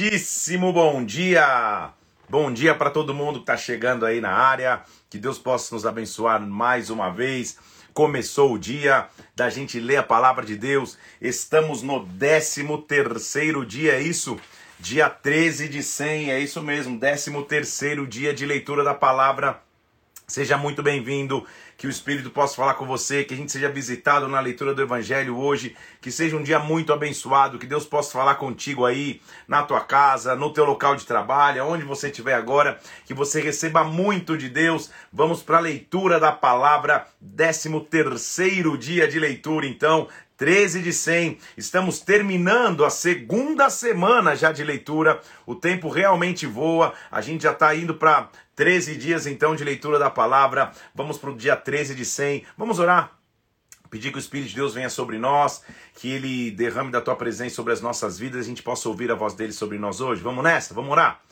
muitíssimo bom dia! Bom dia para todo mundo que está chegando aí na área. Que Deus possa nos abençoar mais uma vez. Começou o dia da gente ler a palavra de Deus. Estamos no 13 terceiro dia, é isso? Dia 13 de 100, é isso mesmo, 13 terceiro dia de leitura da palavra. Seja muito bem-vindo que o Espírito possa falar com você, que a gente seja visitado na leitura do Evangelho hoje, que seja um dia muito abençoado, que Deus possa falar contigo aí, na tua casa, no teu local de trabalho, onde você estiver agora, que você receba muito de Deus. Vamos para a leitura da palavra, 13 terceiro dia de leitura, então, 13 de 100. Estamos terminando a segunda semana já de leitura. O tempo realmente voa. A gente já está indo para 13 dias então de leitura da palavra. Vamos para o dia 13 de 100. Vamos orar. Pedir que o Espírito de Deus venha sobre nós, que ele derrame da tua presença sobre as nossas vidas, a gente possa ouvir a voz dele sobre nós hoje. Vamos nessa? Vamos orar?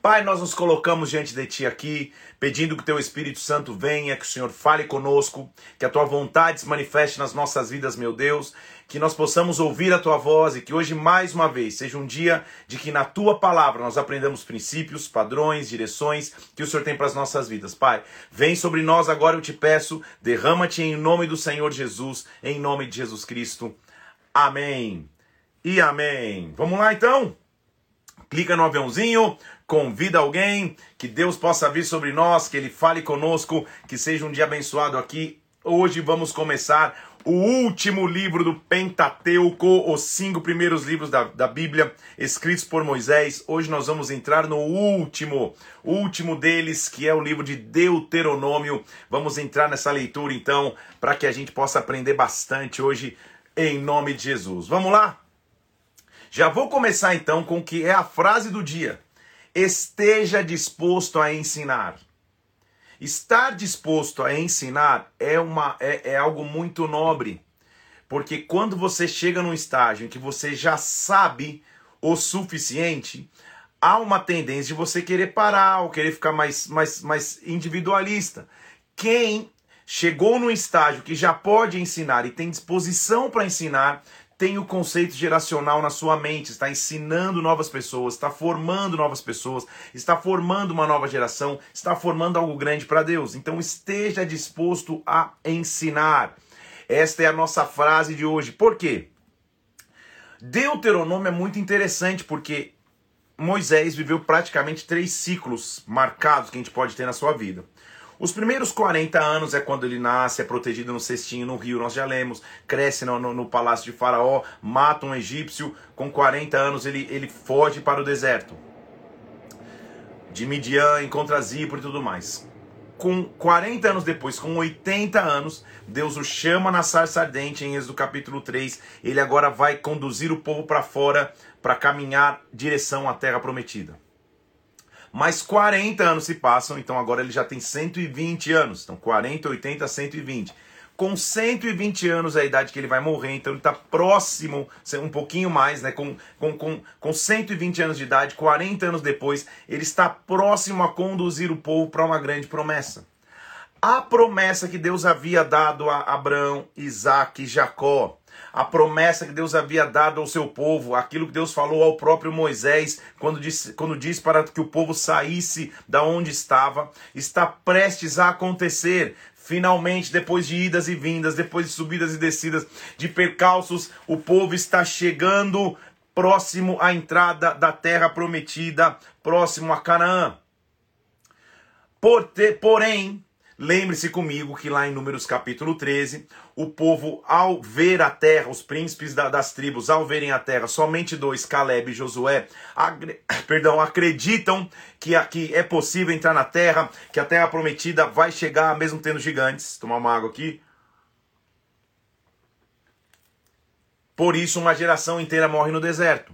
Pai, nós nos colocamos diante de Ti aqui, pedindo que o Teu Espírito Santo venha, que o Senhor fale conosco, que a Tua vontade se manifeste nas nossas vidas, meu Deus, que nós possamos ouvir a Tua voz e que hoje, mais uma vez, seja um dia de que na Tua palavra nós aprendamos princípios, padrões, direções que o Senhor tem para as nossas vidas. Pai, vem sobre nós agora, eu te peço, derrama-te em nome do Senhor Jesus, em nome de Jesus Cristo. Amém. E amém. Vamos lá então? Clica no aviãozinho, convida alguém, que Deus possa vir sobre nós, que Ele fale conosco, que seja um dia abençoado aqui. Hoje vamos começar o último livro do Pentateuco, os cinco primeiros livros da, da Bíblia, escritos por Moisés. Hoje nós vamos entrar no último, último deles, que é o livro de Deuteronômio. Vamos entrar nessa leitura então, para que a gente possa aprender bastante hoje, em nome de Jesus. Vamos lá? Já vou começar então com o que é a frase do dia esteja disposto a ensinar. Estar disposto a ensinar é, uma, é, é algo muito nobre, porque quando você chega num estágio em que você já sabe o suficiente, há uma tendência de você querer parar ou querer ficar mais, mais, mais individualista. Quem chegou num estágio que já pode ensinar e tem disposição para ensinar, tem o conceito geracional na sua mente, está ensinando novas pessoas, está formando novas pessoas, está formando uma nova geração, está formando algo grande para Deus. Então esteja disposto a ensinar. Esta é a nossa frase de hoje. Por quê? Deuteronômio é muito interessante porque Moisés viveu praticamente três ciclos marcados que a gente pode ter na sua vida. Os primeiros 40 anos é quando ele nasce, é protegido no cestinho no rio, nós já lemos, cresce no, no, no palácio de Faraó, mata um egípcio, com 40 anos ele, ele foge para o deserto. De Midian, encontra Zipro e tudo mais. Com 40 anos depois, com 80 anos, Deus o chama na sarça ardente em Êxodo capítulo 3. Ele agora vai conduzir o povo para fora para caminhar direção à terra prometida. Mais 40 anos se passam, então agora ele já tem 120 anos. Então 40, 80, 120. Com 120 anos é a idade que ele vai morrer, então ele está próximo, um pouquinho mais, né? Com, com, com, com 120 anos de idade, 40 anos depois, ele está próximo a conduzir o povo para uma grande promessa. A promessa que Deus havia dado a Abraão, Isaac e Jacó a promessa que Deus havia dado ao seu povo, aquilo que Deus falou ao próprio Moisés quando disse, quando disse para que o povo saísse da onde estava, está prestes a acontecer. Finalmente, depois de idas e vindas, depois de subidas e descidas, de percalços, o povo está chegando próximo à entrada da terra prometida, próximo a Canaã. Porém, Lembre-se comigo que lá em Números capítulo 13, o povo, ao ver a terra, os príncipes da, das tribos, ao verem a terra, somente dois, Caleb e Josué, perdão, acreditam que aqui é possível entrar na terra, que a terra prometida vai chegar, mesmo tendo gigantes. Tomar uma água aqui. Por isso, uma geração inteira morre no deserto.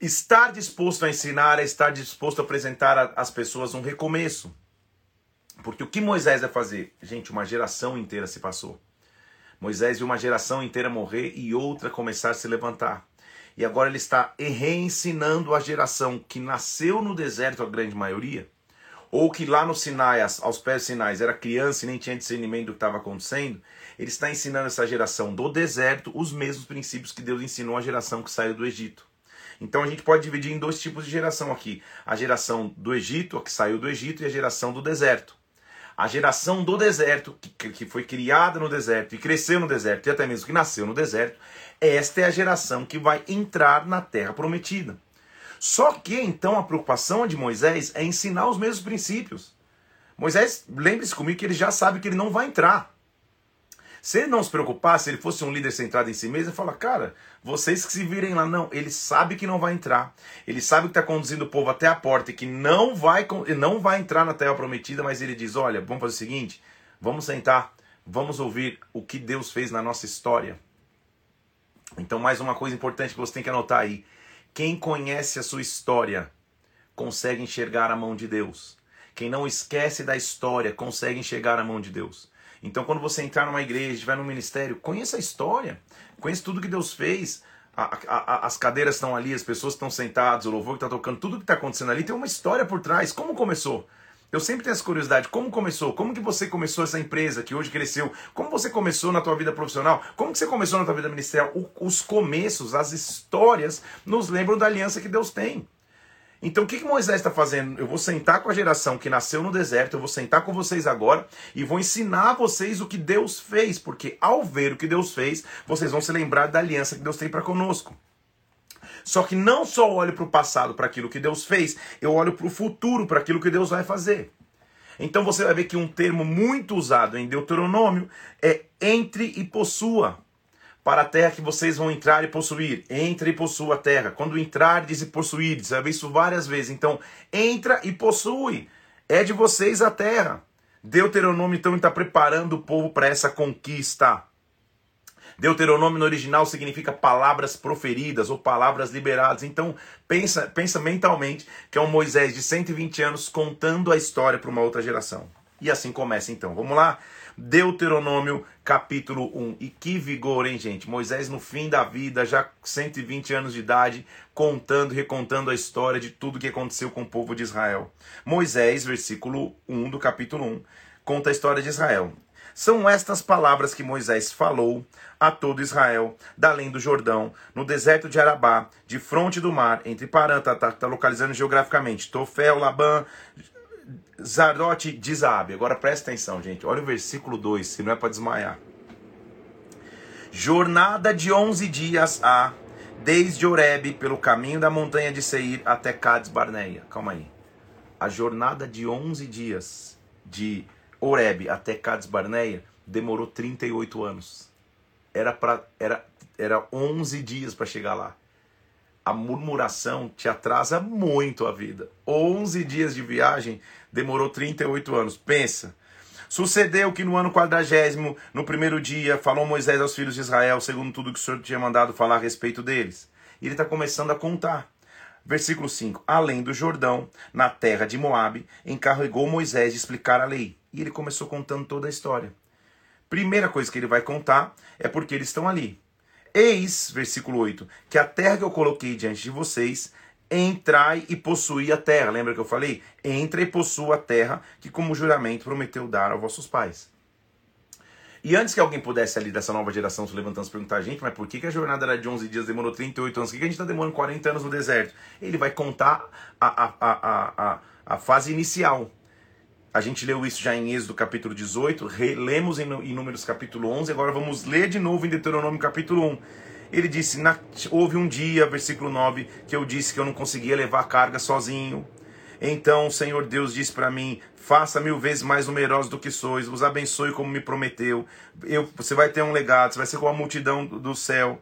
Estar disposto a ensinar é estar disposto a apresentar às pessoas um recomeço. Porque o que Moisés vai fazer? Gente, uma geração inteira se passou. Moisés viu uma geração inteira morrer e outra começar a se levantar. E agora ele está reensinando a geração que nasceu no deserto, a grande maioria, ou que lá no Sinai, aos pés Sinais, era criança e nem tinha discernimento do que estava acontecendo. Ele está ensinando essa geração do deserto os mesmos princípios que Deus ensinou à geração que saiu do Egito. Então a gente pode dividir em dois tipos de geração aqui: a geração do Egito, a que saiu do Egito, e a geração do deserto. A geração do deserto, que, foi criada no deserto e cresceu no deserto, e até mesmo que nasceu no deserto, esta é a geração que vai entrar na terra prometida. Só que então a preocupação de Moisés é ensinar os mesmos princípios. Moisés, lembre-se comigo que ele já sabe que ele não vai entrar. Se ele não se preocupasse, se ele fosse um líder centrado em si mesmo, ele fala, cara, vocês que se virem lá. Não, ele sabe que não vai entrar. Ele sabe que está conduzindo o povo até a porta e que não vai, não vai entrar na terra prometida, mas ele diz, olha, vamos fazer o seguinte, vamos sentar, vamos ouvir o que Deus fez na nossa história. Então, mais uma coisa importante que você tem que anotar aí. Quem conhece a sua história consegue enxergar a mão de Deus. Quem não esquece da história consegue enxergar a mão de Deus. Então, quando você entrar numa igreja, estiver no ministério, conheça a história, conheça tudo que Deus fez. A, a, a, as cadeiras estão ali, as pessoas estão sentadas, o louvor que está tocando, tudo que está acontecendo ali tem uma história por trás. Como começou? Eu sempre tenho essa curiosidade, como começou? Como que você começou essa empresa que hoje cresceu? Como você começou na tua vida profissional? Como que você começou na tua vida ministerial? O, os começos, as histórias nos lembram da aliança que Deus tem. Então o que, que Moisés está fazendo? Eu vou sentar com a geração que nasceu no deserto, eu vou sentar com vocês agora e vou ensinar a vocês o que Deus fez, porque ao ver o que Deus fez, vocês vão se lembrar da aliança que Deus tem para conosco. Só que não só olho para o passado, para aquilo que Deus fez, eu olho para o futuro, para aquilo que Deus vai fazer. Então você vai ver que um termo muito usado em Deuteronômio é entre e possua para a terra que vocês vão entrar e possuir. Entre e possua a terra. Quando entrardes e possuirdes, ver isso várias vezes. Então, entra e possui. É de vocês a terra. Deuteronômio então está preparando o povo para essa conquista. Deuteronômio no original significa palavras proferidas ou palavras liberadas. Então, pensa, pensa mentalmente que é um Moisés de 120 anos contando a história para uma outra geração. E assim começa então. Vamos lá? Deuteronômio capítulo 1. E que vigor, hein, gente? Moisés no fim da vida, já 120 anos de idade, contando recontando a história de tudo que aconteceu com o povo de Israel. Moisés, versículo 1 do capítulo 1, conta a história de Israel. São estas palavras que Moisés falou a todo Israel, da além do Jordão, no deserto de Arabá, de fronte do mar, entre Parã, tá, tá localizando geograficamente, Tofel, Labã, Zarote de Zaabe. Agora presta atenção, gente. Olha o versículo 2, se não é para desmaiar. Jornada de 11 dias há, desde Oreb, pelo caminho da montanha de Seir, até Cades Barneia. Calma aí. A jornada de 11 dias de Oreb até Cades Barneia demorou 38 anos. Era, pra, era, era 11 dias para chegar lá a murmuração te atrasa muito a vida. 11 dias de viagem demorou 38 anos. Pensa. Sucedeu que no ano quadragésimo, no primeiro dia, falou Moisés aos filhos de Israel, segundo tudo que o Senhor tinha mandado falar a respeito deles. E ele está começando a contar. Versículo 5: Além do Jordão, na terra de Moabe, encarregou Moisés de explicar a lei. E ele começou contando toda a história. Primeira coisa que ele vai contar é porque eles estão ali. Eis, versículo 8, que a terra que eu coloquei diante de vocês, entrai e possuí a terra. Lembra que eu falei? Entra e possua a terra que, como juramento, prometeu dar aos vossos pais. E antes que alguém pudesse ali dessa nova geração se levantando e perguntar, gente, mas por que, que a jornada era de 11 dias, demorou 38 anos? Por que, que a gente está demorando 40 anos no deserto? Ele vai contar a, a, a, a, a fase inicial. A gente leu isso já em Êxodo capítulo 18, relemos em, em Números capítulo 11, agora vamos ler de novo em Deuteronômio capítulo 1. Ele disse: na, Houve um dia, versículo 9, que eu disse que eu não conseguia levar a carga sozinho. Então o Senhor Deus disse para mim: Faça mil vezes mais numerosos do que sois, os abençoe como me prometeu. Eu, você vai ter um legado, você vai ser como a multidão do céu.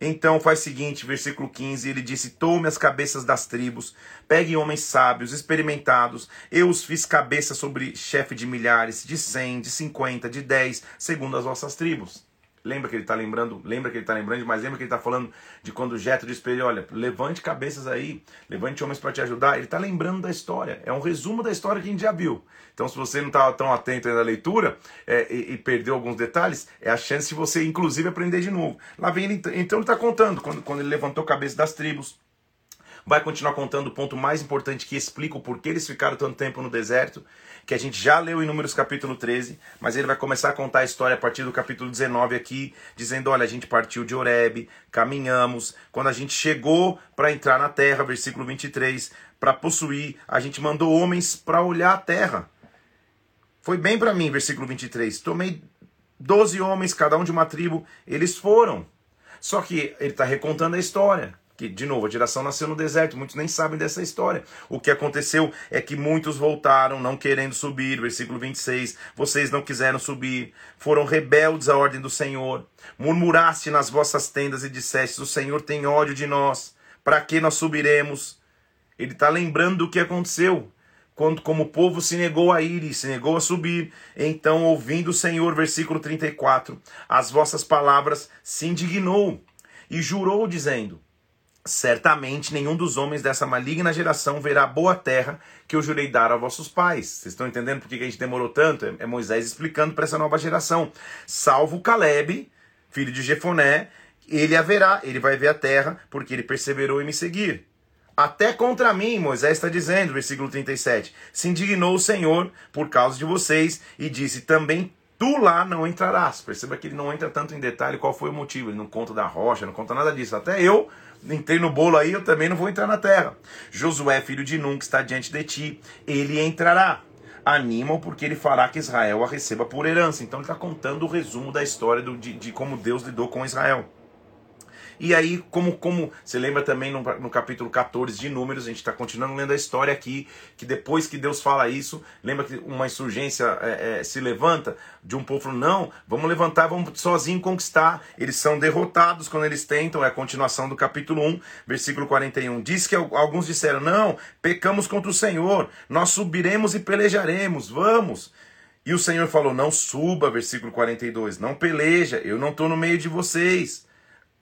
Então faz o seguinte, versículo 15, ele disse: Tome as cabeças das tribos, pegue homens sábios, experimentados. Eu os fiz cabeça sobre chefe de milhares, de cem, de cinquenta, de dez, segundo as vossas tribos. Lembra que ele está lembrando, lembra que ele está lembrando, mas lembra que ele está falando de quando o Jeto disse para ele, olha, levante cabeças aí, levante homens para te ajudar. Ele está lembrando da história, é um resumo da história que a gente já viu. Então, se você não estava tão atento na leitura é, e, e, perdeu alguns detalhes, é a chance de você, inclusive, aprender de novo. Lá vem ele, então ele está contando, quando, quando ele levantou a cabeça das tribos, vai continuar contando o ponto mais importante que explica o porquê eles ficaram tanto tempo no deserto, que a gente já leu em Números capítulo 13, mas ele vai começar a contar a história a partir do capítulo 19 aqui, dizendo: olha, a gente partiu de Oreb, caminhamos, quando a gente chegou para entrar na terra, versículo 23, para possuir, a gente mandou homens para olhar a terra. Foi bem para mim, versículo 23. Tomei 12 homens, cada um de uma tribo, eles foram. Só que ele está recontando a história que, de novo, a geração nasceu no deserto, muitos nem sabem dessa história. O que aconteceu é que muitos voltaram não querendo subir, versículo 26, vocês não quiseram subir, foram rebeldes à ordem do Senhor, murmuraste nas vossas tendas e disseste, o Senhor tem ódio de nós, para que nós subiremos? Ele está lembrando do que aconteceu, quando como o povo se negou a ir e se negou a subir. Então, ouvindo o Senhor, versículo 34, as vossas palavras se indignou e jurou, dizendo, Certamente nenhum dos homens dessa maligna geração verá a boa terra que eu jurei dar a vossos pais. Vocês estão entendendo por que a gente demorou tanto? É Moisés explicando para essa nova geração. Salvo Caleb, filho de Jefoné, ele haverá, ele vai ver a terra, porque ele perseverou em me seguir. Até contra mim, Moisés está dizendo, versículo 37, se indignou o Senhor por causa de vocês e disse: também tu lá não entrarás. Perceba que ele não entra tanto em detalhe qual foi o motivo, ele não conta da rocha, não conta nada disso. Até eu entrei no bolo aí, eu também não vou entrar na terra. Josué, filho de Nun, que está diante de ti, ele entrará. Animam porque ele fará que Israel a receba por herança. Então ele está contando o resumo da história do, de, de como Deus lidou com Israel. E aí, como, como você lembra também no, no capítulo 14 de Números, a gente está continuando lendo a história aqui, que depois que Deus fala isso, lembra que uma insurgência é, é, se levanta de um povo, não, vamos levantar, vamos sozinho conquistar. Eles são derrotados quando eles tentam, é a continuação do capítulo 1, versículo 41. Diz que alguns disseram, não, pecamos contra o Senhor, nós subiremos e pelejaremos, vamos. E o Senhor falou: Não suba, versículo 42, não peleja, eu não estou no meio de vocês.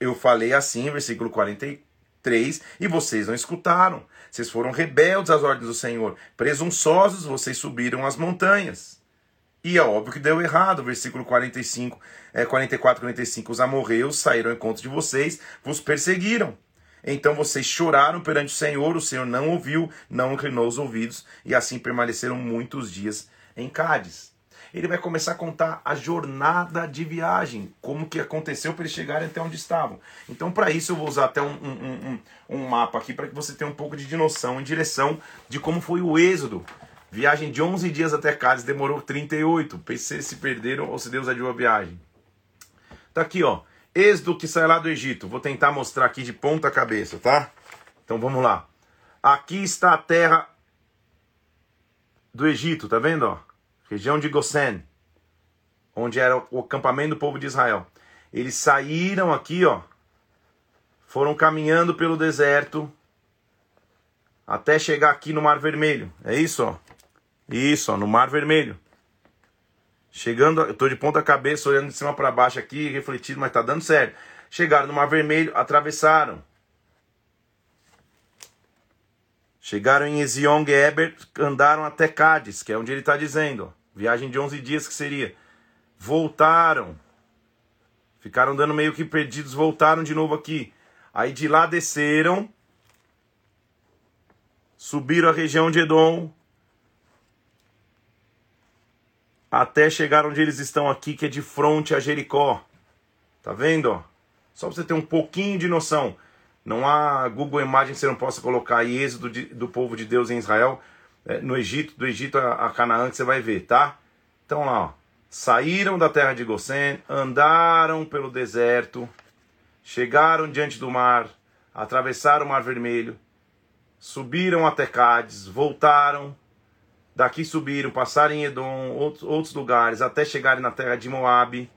Eu falei assim, versículo 43, e vocês não escutaram. Vocês foram rebeldes às ordens do Senhor. Presunçosos, vocês subiram as montanhas. E é óbvio que deu errado, versículo 45, é, 44, 45. Os amorreus saíram ao encontro de vocês, vos perseguiram. Então vocês choraram perante o Senhor, o Senhor não ouviu, não inclinou os ouvidos, e assim permaneceram muitos dias em Cádiz ele vai começar a contar a jornada de viagem, como que aconteceu para eles chegarem até onde estavam. Então, para isso, eu vou usar até um, um, um, um mapa aqui para que você tenha um pouco de noção em direção de como foi o êxodo. Viagem de 11 dias até Cádiz demorou 38. PC se perderam ou se Deus adiou a viagem. Tá aqui, ó. Êxodo que sai lá do Egito. Vou tentar mostrar aqui de ponta cabeça, tá? Então vamos lá. Aqui está a terra do Egito, tá vendo, ó? Região de Gosen, onde era o acampamento do povo de Israel. Eles saíram aqui, ó, foram caminhando pelo deserto até chegar aqui no Mar Vermelho. É isso, ó. Isso, ó, no Mar Vermelho. Chegando, eu tô de ponta cabeça olhando de cima para baixo aqui, refletindo, mas tá dando certo. Chegaram no Mar Vermelho, atravessaram. Chegaram em Ezion Geber, andaram até Cádiz, que é onde ele está dizendo. Viagem de 11 dias que seria. Voltaram. Ficaram dando meio que perdidos, voltaram de novo aqui. Aí de lá desceram. Subiram a região de Edom. Até chegar onde eles estão aqui, que é de frente a Jericó. Tá vendo? Só pra você ter um pouquinho de noção. Não há Google Imagens que você não possa colocar aí êxodo de, do povo de Deus em Israel no Egito, do Egito a, Canaã, que você vai ver, tá? Então lá, ó, saíram da terra de Gosen, andaram pelo deserto, chegaram diante do mar, atravessaram o mar vermelho, subiram até Cádiz, voltaram, daqui subiram, passaram em Edom, outros, outros lugares, até chegarem na terra de Moabe,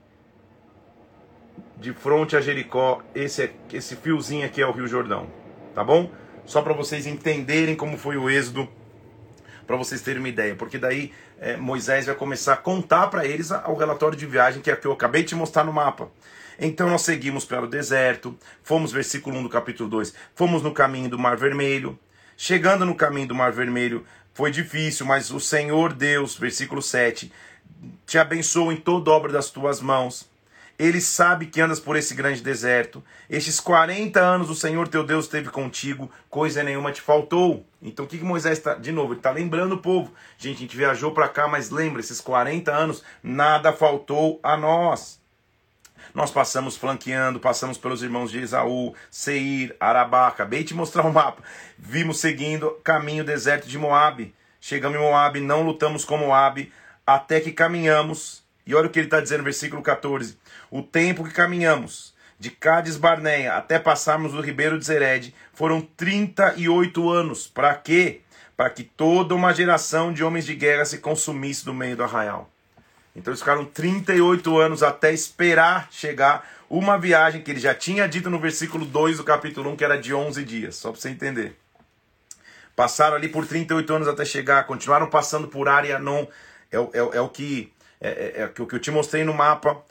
de frente a Jericó, esse, esse fiozinho aqui é o Rio Jordão, tá bom? Só para vocês entenderem como foi o êxodo para vocês terem uma ideia, porque daí é, Moisés vai começar a contar para eles o relatório de viagem que é que eu acabei de mostrar no mapa. Então nós seguimos pelo deserto, fomos, versículo 1 do capítulo 2, fomos no caminho do Mar Vermelho. Chegando no caminho do Mar Vermelho foi difícil, mas o Senhor Deus, versículo 7, te abençoou em toda obra das tuas mãos. Ele sabe que andas por esse grande deserto. Estes 40 anos o Senhor teu Deus esteve contigo, coisa nenhuma te faltou. Então o que, que Moisés está, de novo, ele está lembrando o povo. Gente, a gente viajou para cá, mas lembra, esses 40 anos, nada faltou a nós. Nós passamos flanqueando, passamos pelos irmãos de Esaú, Seir, Arabá. Acabei de mostrar o um mapa. Vimos seguindo caminho deserto de Moabe. Chegamos em Moabe, não lutamos com Moabe, até que caminhamos. E olha o que ele está dizendo no versículo 14. O tempo que caminhamos de Cádiz Barneia até passarmos o ribeiro de Zered foram 38 anos. Para quê? Para que toda uma geração de homens de guerra se consumisse no meio do arraial. Então eles ficaram 38 anos até esperar chegar uma viagem que ele já tinha dito no versículo 2 do capítulo 1, que era de 11 dias, só para você entender. Passaram ali por 38 anos até chegar, continuaram passando por Arianon, é, é, é o que é, é, é, o que eu te mostrei no mapa.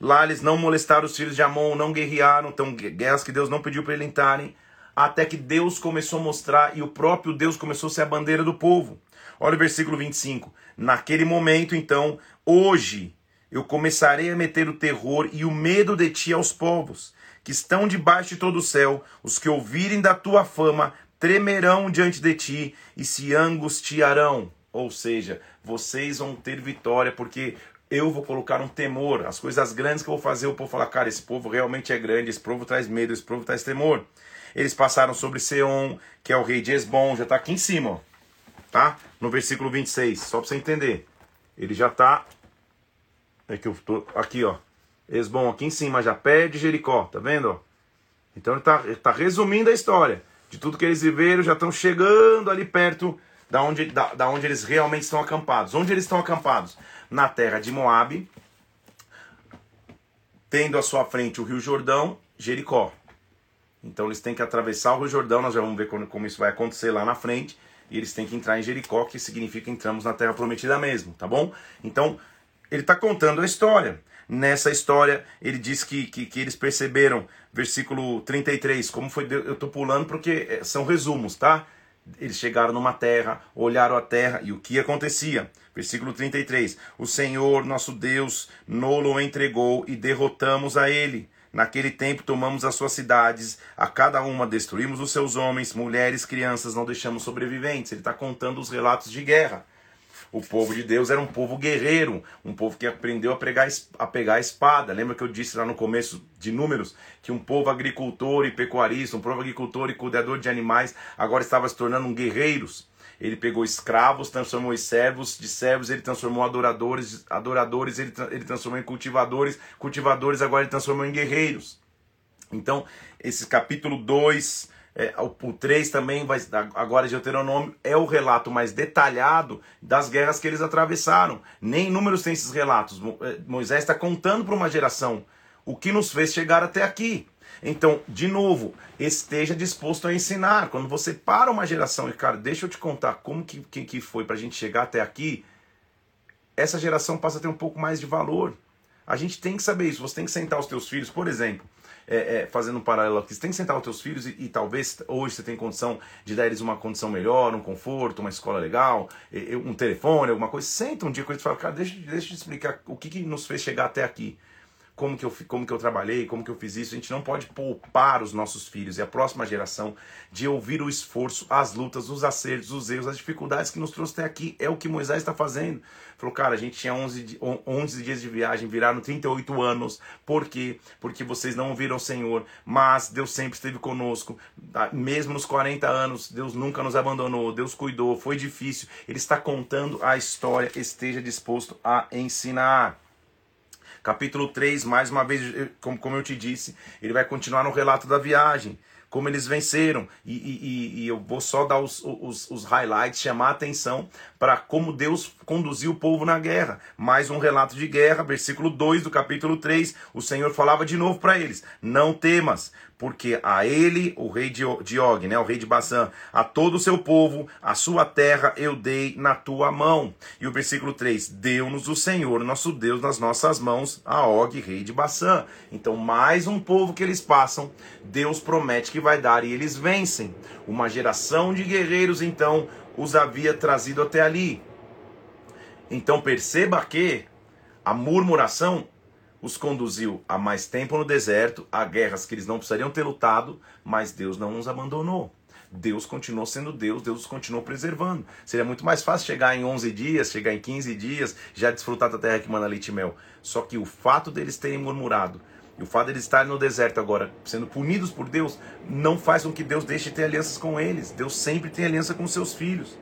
Lá eles não molestaram os filhos de Amon, não guerrearam, então guerras que Deus não pediu para eles entrarem, até que Deus começou a mostrar e o próprio Deus começou a ser a bandeira do povo. Olha o versículo 25. Naquele momento, então, hoje, eu começarei a meter o terror e o medo de ti aos povos, que estão debaixo de todo o céu, os que ouvirem da tua fama tremerão diante de ti e se angustiarão. Ou seja, vocês vão ter vitória, porque eu vou colocar um temor. As coisas grandes que eu vou fazer, o povo falar, cara, esse povo realmente é grande, esse povo traz medo, esse povo traz temor. Eles passaram sobre Seon, que é o rei de Esbom, já está aqui em cima, ó tá? No versículo 26, só para você entender. Ele já tá é que eu tô aqui, ó. Esbom aqui em cima já perde Jericó, tá vendo? Então ele tá, ele tá resumindo a história de tudo que eles viveram, já estão chegando ali perto da onde, da, da onde eles realmente estão acampados. Onde eles estão acampados? Na terra de Moabe, tendo à sua frente o Rio Jordão, Jericó. Então eles têm que atravessar o Rio Jordão, nós já vamos ver como, como isso vai acontecer lá na frente e eles têm que entrar em Jericó, que significa entramos na terra prometida mesmo, tá bom? Então, ele está contando a história. Nessa história, ele diz que, que, que, eles perceberam, versículo 33, como foi, eu estou pulando porque é, são resumos, tá? Eles chegaram numa terra, olharam a terra e o que acontecia? Versículo 33: O Senhor, nosso Deus, nolo entregou e derrotamos a ele. Naquele tempo tomamos as suas cidades, a cada uma destruímos os seus homens, mulheres, crianças, não deixamos sobreviventes. Ele está contando os relatos de guerra. O povo de Deus era um povo guerreiro, um povo que aprendeu a, pregar, a pegar a espada. Lembra que eu disse lá no começo de Números que um povo agricultor e pecuarista, um povo agricultor e cuidador de animais, agora estava se tornando um guerreiros. Ele pegou escravos, transformou em servos, de servos ele transformou adoradores, adoradores ele, ele transformou em cultivadores, cultivadores agora ele transformou em guerreiros. Então, esse capítulo 2, é, o 3 também, vai, agora de Deuteronômio, é o relato mais detalhado das guerras que eles atravessaram. Nem números tem esses relatos. É, Moisés está contando para uma geração o que nos fez chegar até aqui. Então, de novo, esteja disposto a ensinar. Quando você para uma geração e, cara, deixa eu te contar como que, que, que foi para a gente chegar até aqui, essa geração passa a ter um pouco mais de valor. A gente tem que saber isso. Você tem que sentar os teus filhos, por exemplo, é, é, fazendo um paralelo aqui, você tem que sentar os teus filhos e, e, talvez hoje você tenha condição de dar eles uma condição melhor, um conforto, uma escola legal, um telefone, alguma coisa. Senta um dia com eles e fala, cara, deixa, deixa eu te explicar o que, que nos fez chegar até aqui como que, eu, como que eu trabalhei, como que eu fiz isso. A gente não pode poupar os nossos filhos e a próxima geração de ouvir o esforço, as lutas, os acertos, os erros, as dificuldades que nos trouxe até aqui. É o que Moisés está fazendo. Falou, cara, a gente tinha 11, 11 dias de viagem, viraram 38 anos. Por quê? Porque vocês não ouviram o Senhor, mas Deus sempre esteve conosco. Mesmo nos 40 anos, Deus nunca nos abandonou, Deus cuidou, foi difícil. Ele está contando a história, esteja disposto a ensinar. Capítulo 3, mais uma vez, como, eu te disse, ele vai continuar no relato da viagem, como eles venceram. E, e, e eu vou só dar os, os, os highlights, chamar a atenção para como Deus conduziu o povo na guerra. Mais um relato de guerra, versículo 2 do capítulo 3. O Senhor falava de novo para eles: Não temas, porque a ele, o rei de Og, né, o rei de Bassã, a todo o seu povo, a sua terra eu dei na tua mão. E o versículo 3: Deu-nos o Senhor, nosso Deus, nas nossas mãos, a Og, rei de Bassã. Então, mais um povo que eles passam, Deus promete que vai dar e eles vencem. Uma geração de guerreiros, então, os havia trazido até ali. Então, perceba que a murmuração os conduziu a mais tempo no deserto, a guerras que eles não precisariam ter lutado, mas Deus não os abandonou. Deus continuou sendo Deus, Deus os continuou preservando. Seria muito mais fácil chegar em 11 dias, chegar em 15 dias, já desfrutar da terra que manda leite e mel. Só que o fato deles terem murmurado, e o fato deles estarem no deserto agora, sendo punidos por Deus, não faz com que Deus deixe de ter alianças com eles. Deus sempre tem aliança com seus filhos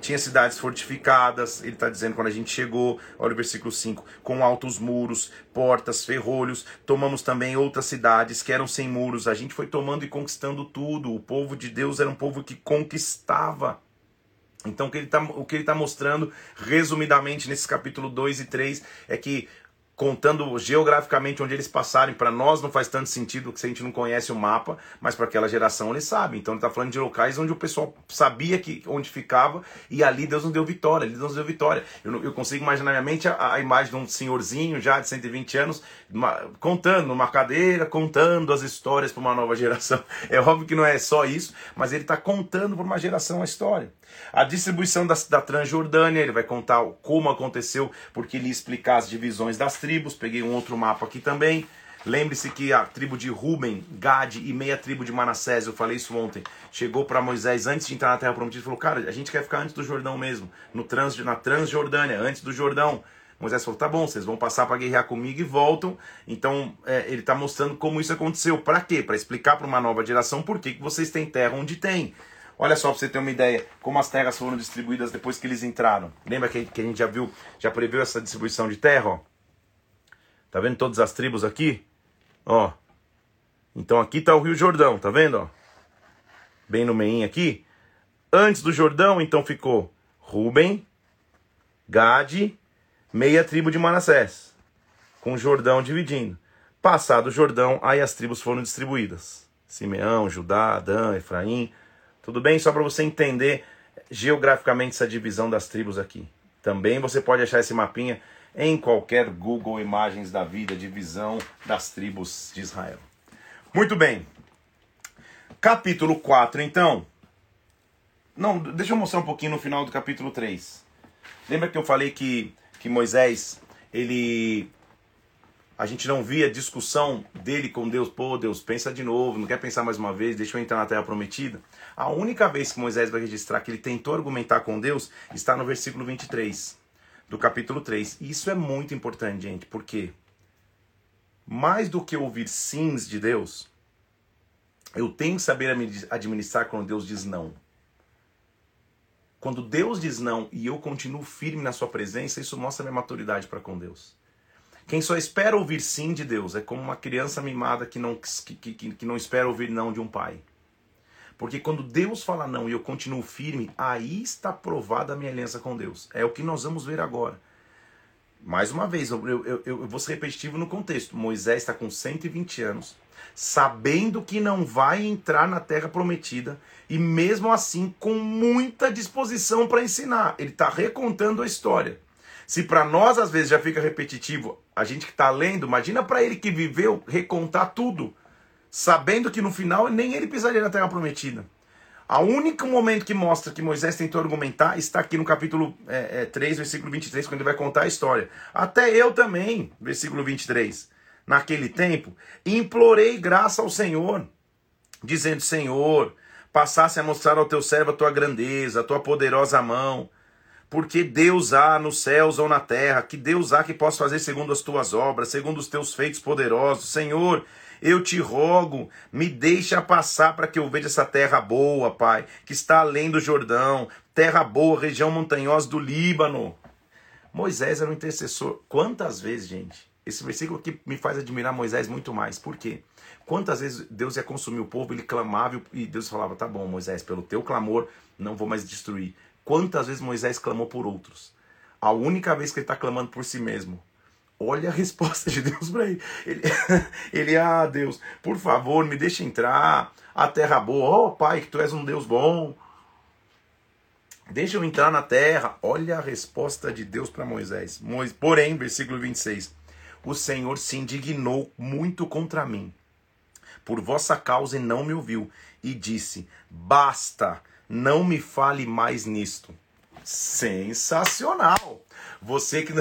tinha cidades fortificadas, ele está dizendo quando a gente chegou, olha o versículo 5, com altos muros, portas, ferrolhos, tomamos também outras cidades que eram sem muros, a gente foi tomando e conquistando tudo, o povo de Deus era um povo que conquistava. Então o que ele está tá mostrando, resumidamente, nesse capítulo 2 e 3, é que contando geograficamente onde eles passarem, para nós não faz tanto sentido se a gente não conhece o mapa, mas para aquela geração eles sabem. Então ele está falando de locais onde o pessoal sabia que onde ficava e ali Deus nos deu vitória, ali Deus nos deu vitória. Eu, eu consigo imaginar na minha mente a, a, imagem de um senhorzinho já de 120 anos uma, contando numa cadeira, contando as histórias para uma nova geração. É óbvio que não é só isso, mas ele está contando para uma geração a história. A distribuição da, da Transjordânia, ele vai contar como aconteceu, porque ele explicar as divisões das tribos. Peguei um outro mapa aqui também. Lembre-se que a tribo de Ruben, Gade e meia tribo de Manassés, eu falei isso ontem, chegou para Moisés antes de entrar na Terra Prometida e falou: Cara, a gente quer ficar antes do Jordão mesmo, no trans, na Transjordânia, antes do Jordão. Moisés falou: Tá bom, vocês vão passar para guerrear comigo e voltam. Então é, ele está mostrando como isso aconteceu. Para quê? Para explicar para uma nova geração por que, que vocês têm terra onde tem. Olha só para você ter uma ideia como as terras foram distribuídas depois que eles entraram. Lembra que, que a gente já viu, já previu essa distribuição de terra? Ó? Tá vendo todas as tribos aqui? Ó. Então aqui está o Rio Jordão, tá vendo? Ó? Bem no meio aqui. Antes do Jordão, então ficou Ruben, Gade, meia tribo de Manassés, com o Jordão dividindo. Passado o Jordão, aí as tribos foram distribuídas. Simeão, Judá, Adã, Efraim, tudo bem? Só para você entender geograficamente essa divisão das tribos aqui. Também você pode achar esse mapinha em qualquer Google Imagens da vida, divisão das tribos de Israel. Muito bem. Capítulo 4, então. Não, deixa eu mostrar um pouquinho no final do capítulo 3. Lembra que eu falei que, que Moisés, ele a gente não via discussão dele com Deus, pô, Deus, pensa de novo, não quer pensar mais uma vez, deixa eu entrar na terra prometida. A única vez que Moisés vai registrar que ele tentou argumentar com Deus está no versículo 23 do capítulo 3. E isso é muito importante, gente, porque mais do que ouvir sims de Deus, eu tenho que saber administrar quando Deus diz não. Quando Deus diz não e eu continuo firme na sua presença, isso mostra minha maturidade para com Deus. Quem só espera ouvir sim de Deus é como uma criança mimada que não, que, que, que não espera ouvir não de um pai. Porque quando Deus fala não e eu continuo firme, aí está provada a minha aliança com Deus. É o que nós vamos ver agora. Mais uma vez, eu, eu, eu, vou ser repetitivo no contexto. Moisés está com 120 anos, sabendo que não vai entrar na terra prometida, e mesmo assim com muita disposição para ensinar. Ele está recontando a história. Se para nós às vezes já fica repetitivo, a gente que está lendo, imagina para ele que viveu recontar tudo, sabendo que no final nem ele pisaria na terra prometida. A único momento que mostra que Moisés tentou argumentar está aqui no capítulo é, é, 3, versículo 23, quando ele vai contar a história. Até eu também, versículo 23. Naquele tempo, implorei graça ao Senhor, dizendo: Senhor, passasse a mostrar ao teu servo a tua grandeza, a tua poderosa mão porque Deus há nos céus ou na terra, que Deus há que possa fazer segundo as tuas obras, segundo os teus feitos poderosos. Senhor, eu te rogo, me deixa passar para que eu veja essa terra boa, Pai, que está além do Jordão, terra boa, região montanhosa do Líbano. Moisés era um intercessor. Quantas vezes, gente? Esse versículo aqui me faz admirar Moisés muito mais. Por quê? Quantas vezes Deus ia consumir o povo, ele clamava e Deus falava: Tá bom, Moisés, pelo teu clamor, não vou mais destruir. Quantas vezes Moisés clamou por outros? A única vez que ele está clamando por si mesmo. Olha a resposta de Deus para ele. ele. Ele, ah, Deus, por favor, me deixe entrar. A terra boa. Oh, Pai, que tu és um Deus bom. Deixa eu entrar na terra. Olha a resposta de Deus para Moisés. Porém, versículo 26. O Senhor se indignou muito contra mim, por vossa causa e não me ouviu, e disse: Basta, não me fale mais nisto. Sensacional! Você que,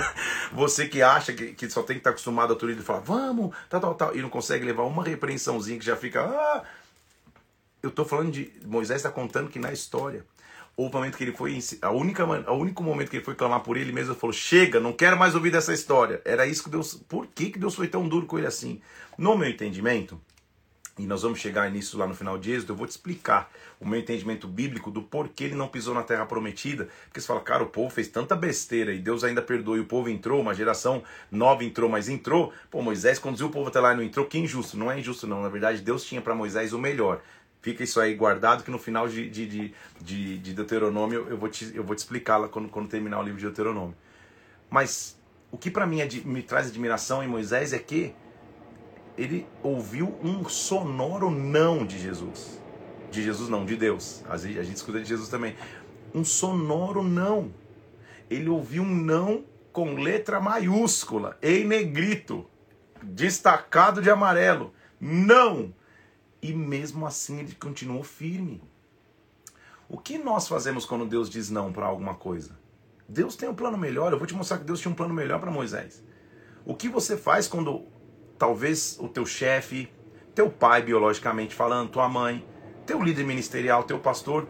você que acha que, que só tem que estar acostumado a tudo e falar, vamos, tal, tal, tal, e não consegue levar uma repreensãozinha que já fica. Ah! Eu estou falando de. Moisés está contando que na história um momento que ele foi. A única, o único momento que ele foi clamar por ele mesmo, ele falou: Chega, não quero mais ouvir dessa história. Era isso que Deus. Por que, que Deus foi tão duro com ele assim? No meu entendimento, e nós vamos chegar nisso lá no final de Êxodo, eu vou te explicar o meu entendimento bíblico do porquê ele não pisou na terra prometida. Porque você fala, cara, o povo fez tanta besteira e Deus ainda perdoou e o povo entrou, uma geração nova entrou, mas entrou. Pô, Moisés conduziu o povo até lá e não entrou, que injusto. Não é injusto, não. Na verdade, Deus tinha para Moisés o melhor. Fica isso aí guardado que no final de, de, de, de, de Deuteronômio eu vou te, eu vou te explicar lá quando, quando terminar o livro de Deuteronômio. Mas o que para mim me traz admiração em Moisés é que ele ouviu um sonoro não de Jesus. De Jesus não, de Deus. A gente, escuta de Jesus também. Um sonoro não. Ele ouviu um não com letra maiúscula, em negrito, destacado de amarelo. Não! E mesmo assim ele continuou firme. O que nós fazemos quando Deus diz não para alguma coisa? Deus tem um plano melhor. Eu vou te mostrar que Deus tinha um plano melhor para Moisés. O que você faz quando talvez o teu chefe, teu pai biologicamente falando, tua mãe, teu líder ministerial, teu pastor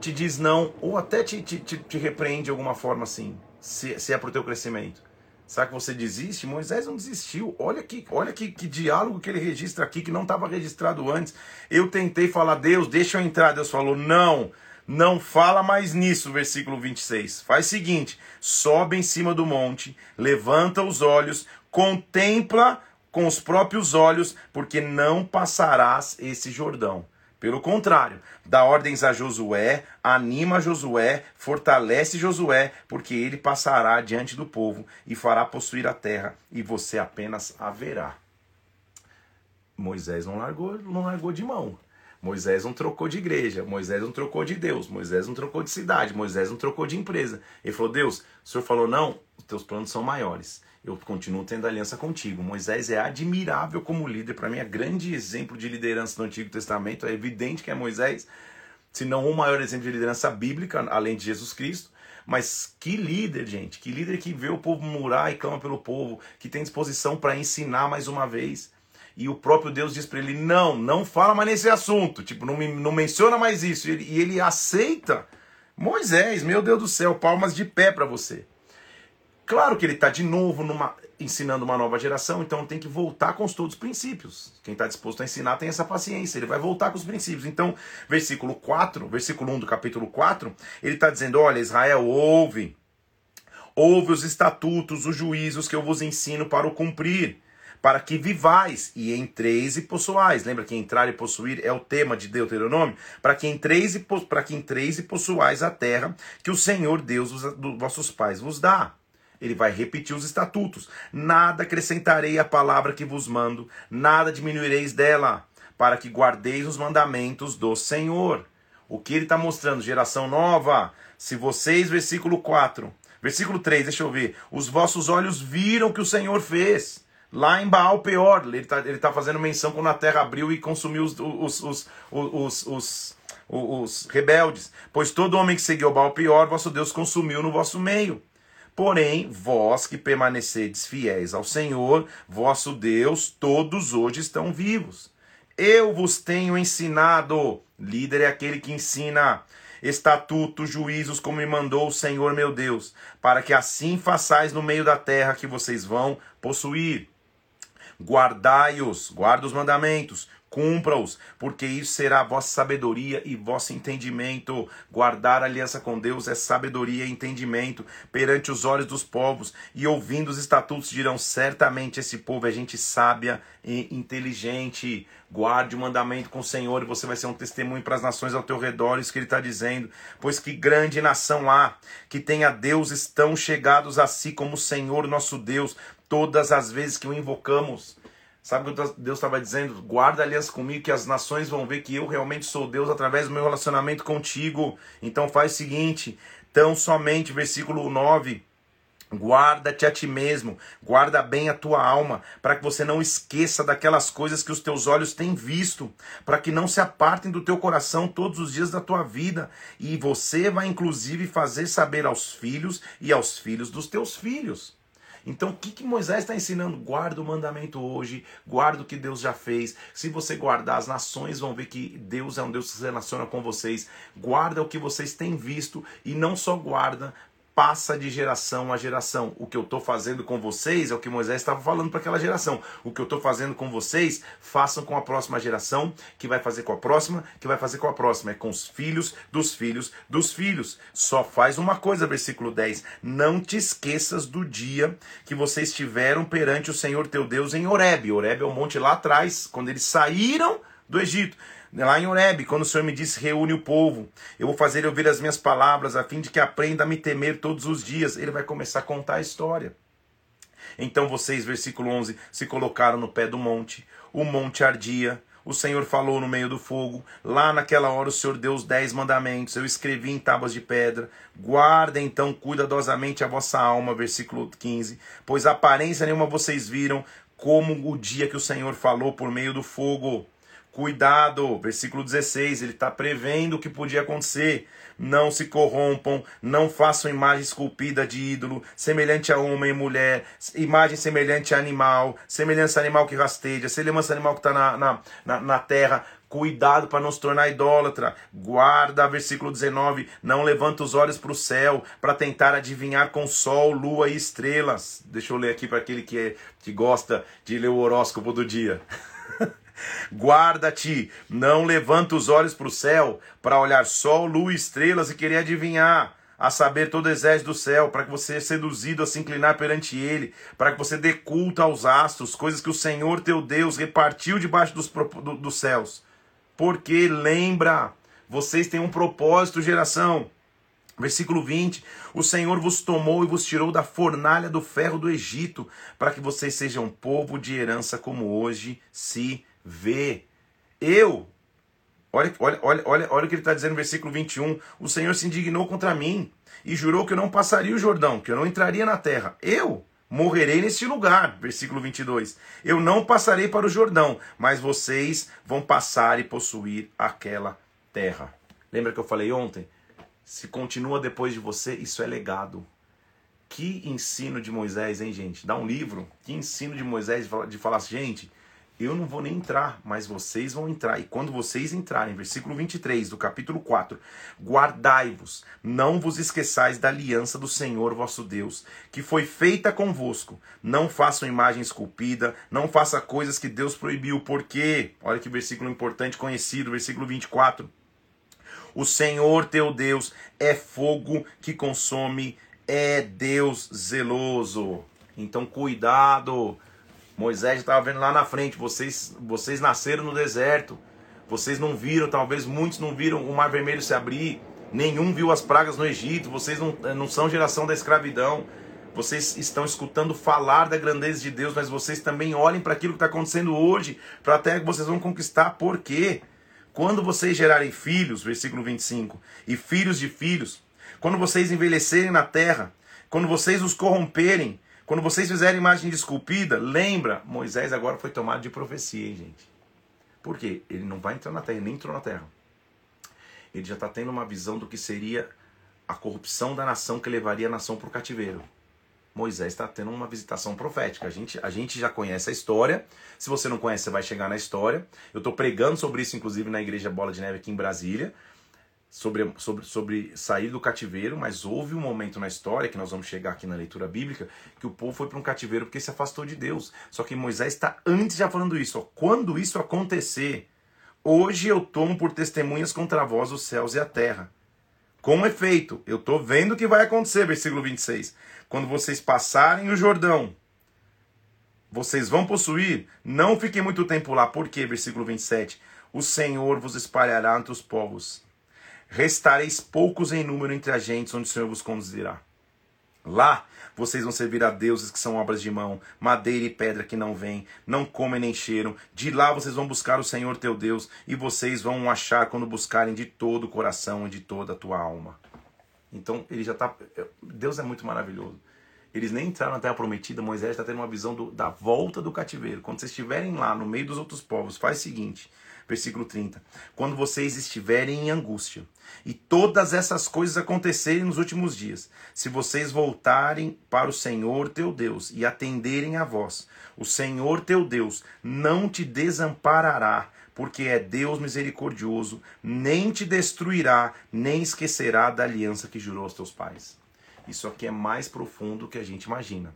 te diz não ou até te, te, te, te repreende de alguma forma assim, se, se é para o teu crescimento. Será que você desiste? Moisés não desistiu. Olha que, olha que, que diálogo que ele registra aqui que não estava registrado antes. Eu tentei falar, Deus, deixa eu entrar. Deus falou, não, não fala mais nisso. Versículo 26. Faz o seguinte: sobe em cima do monte, levanta os olhos, contempla com os próprios olhos, porque não passarás esse Jordão. Pelo contrário, dá ordens a Josué, anima Josué, fortalece Josué, porque ele passará diante do povo e fará possuir a terra, e você apenas haverá. Moisés não largou, não largou de mão. Moisés não trocou de igreja, Moisés não trocou de Deus, Moisés não trocou de cidade, Moisés não trocou de empresa. Ele falou: Deus, o senhor falou não, os teus planos são maiores eu continuo tendo aliança contigo. Moisés é admirável como líder, para mim é grande exemplo de liderança no Antigo Testamento, é evidente que é Moisés, se não o maior exemplo de liderança bíblica, além de Jesus Cristo. Mas que líder, gente, que líder que vê o povo murar e clama pelo povo, que tem disposição para ensinar mais uma vez. E o próprio Deus diz para ele: não, não fala mais nesse assunto, tipo, não, me, não menciona mais isso. E ele, e ele aceita. Moisés, meu Deus do céu, palmas de pé para você. Claro que ele está de novo numa, ensinando uma nova geração, então tem que voltar com os todos os princípios. Quem está disposto a ensinar tem essa paciência, ele vai voltar com os princípios. Então, versículo 4, versículo 1 do capítulo 4, ele está dizendo: Olha, Israel, ouve, ouve os estatutos, os juízos que eu vos ensino para o cumprir, para que vivais e entreis e possuais. Lembra que entrar e possuir é o tema de Deuteronômio? Para que entreis e, para que entreis e possuais a terra que o Senhor Deus dos vossos pais vos dá. Ele vai repetir os estatutos. Nada acrescentarei à palavra que vos mando, nada diminuireis dela, para que guardeis os mandamentos do Senhor. O que ele está mostrando? Geração nova. Se vocês, versículo 4, versículo 3, deixa eu ver. Os vossos olhos viram que o Senhor fez. Lá em Baal Peor, ele está ele tá fazendo menção quando a terra abriu e consumiu os, os, os, os, os, os rebeldes. Pois todo homem que seguiu Baal Peor, vosso Deus consumiu no vosso meio. Porém, vós que permanecedes fiéis ao Senhor, vosso Deus, todos hoje estão vivos. Eu vos tenho ensinado, líder é aquele que ensina, estatutos, juízos, como me mandou o Senhor meu Deus, para que assim façais no meio da terra que vocês vão possuir. Guardai-os, guarda os mandamentos, Cumpra-os, porque isso será a vossa sabedoria e vosso entendimento. Guardar a aliança com Deus é sabedoria e entendimento perante os olhos dos povos, e ouvindo os estatutos dirão: certamente esse povo é gente sábia e inteligente. Guarde o mandamento com o Senhor, e você vai ser um testemunho para as nações ao teu redor, isso que ele está dizendo. Pois que grande nação há, que tenha deuses tão chegados a si como o Senhor nosso Deus, todas as vezes que o invocamos. Sabe o que Deus estava dizendo? Guarda aliança comigo, que as nações vão ver que eu realmente sou Deus através do meu relacionamento contigo. Então faz o seguinte: tão somente, versículo 9. Guarda-te a ti mesmo, guarda bem a tua alma, para que você não esqueça daquelas coisas que os teus olhos têm visto, para que não se apartem do teu coração todos os dias da tua vida, e você vai inclusive fazer saber aos filhos e aos filhos dos teus filhos. Então, o que, que Moisés está ensinando? Guarda o mandamento hoje, guarda o que Deus já fez. Se você guardar, as nações vão ver que Deus é um Deus que se relaciona com vocês. Guarda o que vocês têm visto e não só guarda, passa de geração a geração. O que eu estou fazendo com vocês é o que Moisés estava falando para aquela geração. O que eu estou fazendo com vocês, façam com a próxima geração, que vai fazer com a próxima, que vai fazer com a próxima. É com os filhos dos filhos dos filhos. Só faz uma coisa, versículo 10. Não te esqueças do dia que vocês estiveram perante o Senhor teu Deus em Horebe. Horebe é o monte lá atrás, quando eles saíram do Egito lá em Horeb, quando o Senhor me disse: reúne o povo, eu vou fazer ele ouvir as minhas palavras, a fim de que aprenda a me temer todos os dias. Ele vai começar a contar a história. Então vocês, versículo 11, se colocaram no pé do monte, o monte ardia, o Senhor falou no meio do fogo. Lá naquela hora o Senhor deu os dez mandamentos. Eu escrevi em tábuas de pedra. Guarda então cuidadosamente a vossa alma. Versículo 15. Pois aparência nenhuma vocês viram, como o dia que o Senhor falou por meio do fogo. Cuidado, versículo 16, ele está prevendo o que podia acontecer. Não se corrompam, não façam imagem esculpida de ídolo, semelhante a homem e mulher, imagem semelhante a animal, semelhança a animal que rasteja, semelhança a animal que está na, na, na, na terra. Cuidado para não se tornar idólatra. Guarda, versículo 19. Não levanta os olhos para o céu para tentar adivinhar com sol, lua e estrelas. Deixa eu ler aqui para aquele que, é, que gosta de ler o horóscopo do dia. Guarda-te, não levanta os olhos para o céu para olhar sol, lua estrelas e querer adivinhar, a saber todo o exército do céu, para que você seja seduzido a se inclinar perante ele, para que você dê culto aos astros, coisas que o Senhor teu Deus repartiu debaixo dos, do, dos céus. Porque lembra, vocês têm um propósito, geração. Versículo 20: O Senhor vos tomou e vos tirou da fornalha do ferro do Egito, para que vocês sejam povo de herança como hoje se vê. Eu, olha, olha, olha, olha, olha o que ele está dizendo no versículo 21. O Senhor se indignou contra mim e jurou que eu não passaria o Jordão, que eu não entraria na terra. Eu morrerei neste lugar. Versículo 22. Eu não passarei para o Jordão, mas vocês vão passar e possuir aquela terra. Lembra que eu falei ontem? Se continua depois de você, isso é legado. Que ensino de Moisés, hein, gente? Dá um livro. Que ensino de Moisés de falar, assim, gente, eu não vou nem entrar, mas vocês vão entrar. E quando vocês entrarem, versículo 23 do capítulo 4, guardai-vos, não vos esqueçais da aliança do Senhor vosso Deus, que foi feita convosco. Não façam imagem esculpida, não faça coisas que Deus proibiu, porque, olha que versículo importante, conhecido, versículo 24. O Senhor teu Deus é fogo que consome, é Deus zeloso. Então, cuidado Moisés estava vendo lá na frente, vocês, vocês nasceram no deserto, vocês não viram, talvez muitos não viram o mar vermelho se abrir, nenhum viu as pragas no Egito, vocês não, não são geração da escravidão, vocês estão escutando falar da grandeza de Deus, mas vocês também olhem para aquilo que está acontecendo hoje, para a terra que vocês vão conquistar, por quê? Quando vocês gerarem filhos, versículo 25, e filhos de filhos, quando vocês envelhecerem na terra, quando vocês os corromperem, quando vocês fizerem imagem esculpida, lembra, Moisés agora foi tomado de profecia, hein, gente? Por quê? Ele não vai entrar na terra, ele nem entrou na terra. Ele já está tendo uma visão do que seria a corrupção da nação que levaria a nação para o cativeiro. Moisés está tendo uma visitação profética. A gente, a gente já conhece a história. Se você não conhece, você vai chegar na história. Eu estou pregando sobre isso, inclusive, na Igreja Bola de Neve aqui em Brasília sobre, sobre, sobre sair do cativeiro, mas houve um momento na história, que nós vamos chegar aqui na leitura bíblica, que o povo foi para um cativeiro porque se afastou de Deus. Só que Moisés está antes já falando isso. Ó, quando isso acontecer, hoje eu tomo por testemunhas contra vós os céus e a terra. Com efeito, eu estou vendo o que vai acontecer, versículo 26. Quando vocês passarem o Jordão, vocês vão possuir, não fiquem muito tempo lá, porque, versículo 27, o Senhor vos espalhará entre os povos Restareis poucos em número entre as gentes onde o Senhor vos conduzirá. Lá vocês vão servir a deuses que são obras de mão, madeira e pedra que não vêm, não comem nem cheiram. De lá vocês vão buscar o Senhor teu Deus, e vocês vão achar quando buscarem de todo o coração e de toda a tua alma. Então ele já está. Deus é muito maravilhoso. Eles nem entraram na terra prometida, Moisés está tendo uma visão do, da volta do cativeiro. Quando vocês estiverem lá no meio dos outros povos, faz o seguinte: versículo 30. Quando vocês estiverem em angústia e todas essas coisas acontecerem nos últimos dias, se vocês voltarem para o Senhor teu Deus e atenderem a voz, o Senhor teu Deus não te desamparará, porque é Deus misericordioso, nem te destruirá, nem esquecerá da aliança que jurou aos teus pais. Isso aqui é mais profundo do que a gente imagina.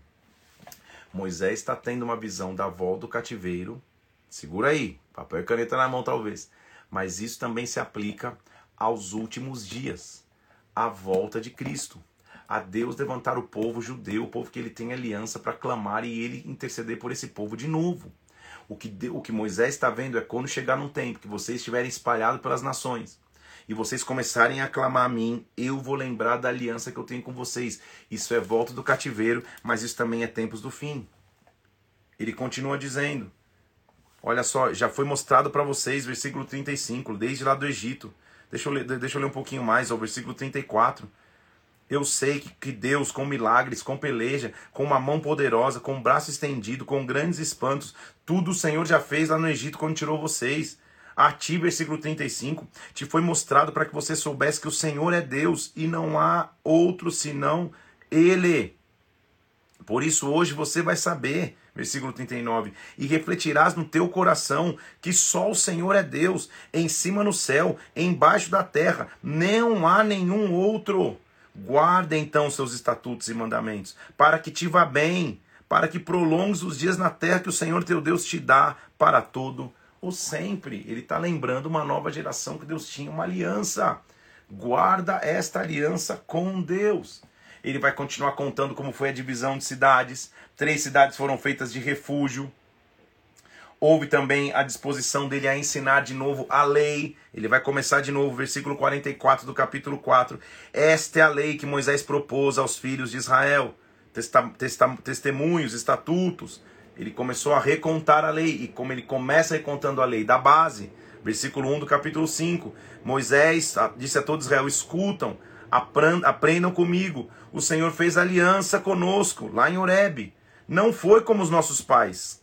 Moisés está tendo uma visão da volta do cativeiro. Segura aí, Papel e caneta na mão, talvez. Mas isso também se aplica aos últimos dias a volta de Cristo. A Deus levantar o povo judeu, o povo que ele tem aliança para clamar e ele interceder por esse povo de novo. O que, o que Moisés está vendo é quando chegar num tempo que vocês estiverem espalhados pelas nações e vocês começarem a clamar a mim, eu vou lembrar da aliança que eu tenho com vocês. Isso é volta do cativeiro, mas isso também é tempos do fim. Ele continua dizendo: Olha só, já foi mostrado para vocês, versículo 35, desde lá do Egito. Deixa eu, ler, deixa eu ler um pouquinho mais, o versículo 34. Eu sei que, Deus, com milagres, com peleja, com uma mão poderosa, com um braço estendido, com grandes espantos, tudo o Senhor já fez lá no Egito quando tirou vocês. A ti, versículo 35, te foi mostrado para que você soubesse que o Senhor é Deus e não há outro senão Ele. Por isso hoje você vai saber versículo 39, e refletirás no teu coração que só o Senhor é Deus, em cima no céu, embaixo da terra, não há nenhum outro. Guarda então seus estatutos e mandamentos, para que te vá bem, para que prolongues os dias na terra que o Senhor teu Deus te dá para todo o sempre. Ele está lembrando uma nova geração que Deus tinha uma aliança. Guarda esta aliança com Deus. Ele vai continuar contando como foi a divisão de cidades. Três cidades foram feitas de refúgio. Houve também a disposição dele a ensinar de novo a lei. Ele vai começar de novo, versículo 44 do capítulo 4. Esta é a lei que Moisés propôs aos filhos de Israel. Testemunhos, estatutos. Ele começou a recontar a lei. E como ele começa recontando a lei da base, versículo 1 do capítulo 5. Moisés disse a todo Israel: escutam, aprendam comigo. O Senhor fez aliança conosco, lá em Horebe. Não foi como os nossos pais.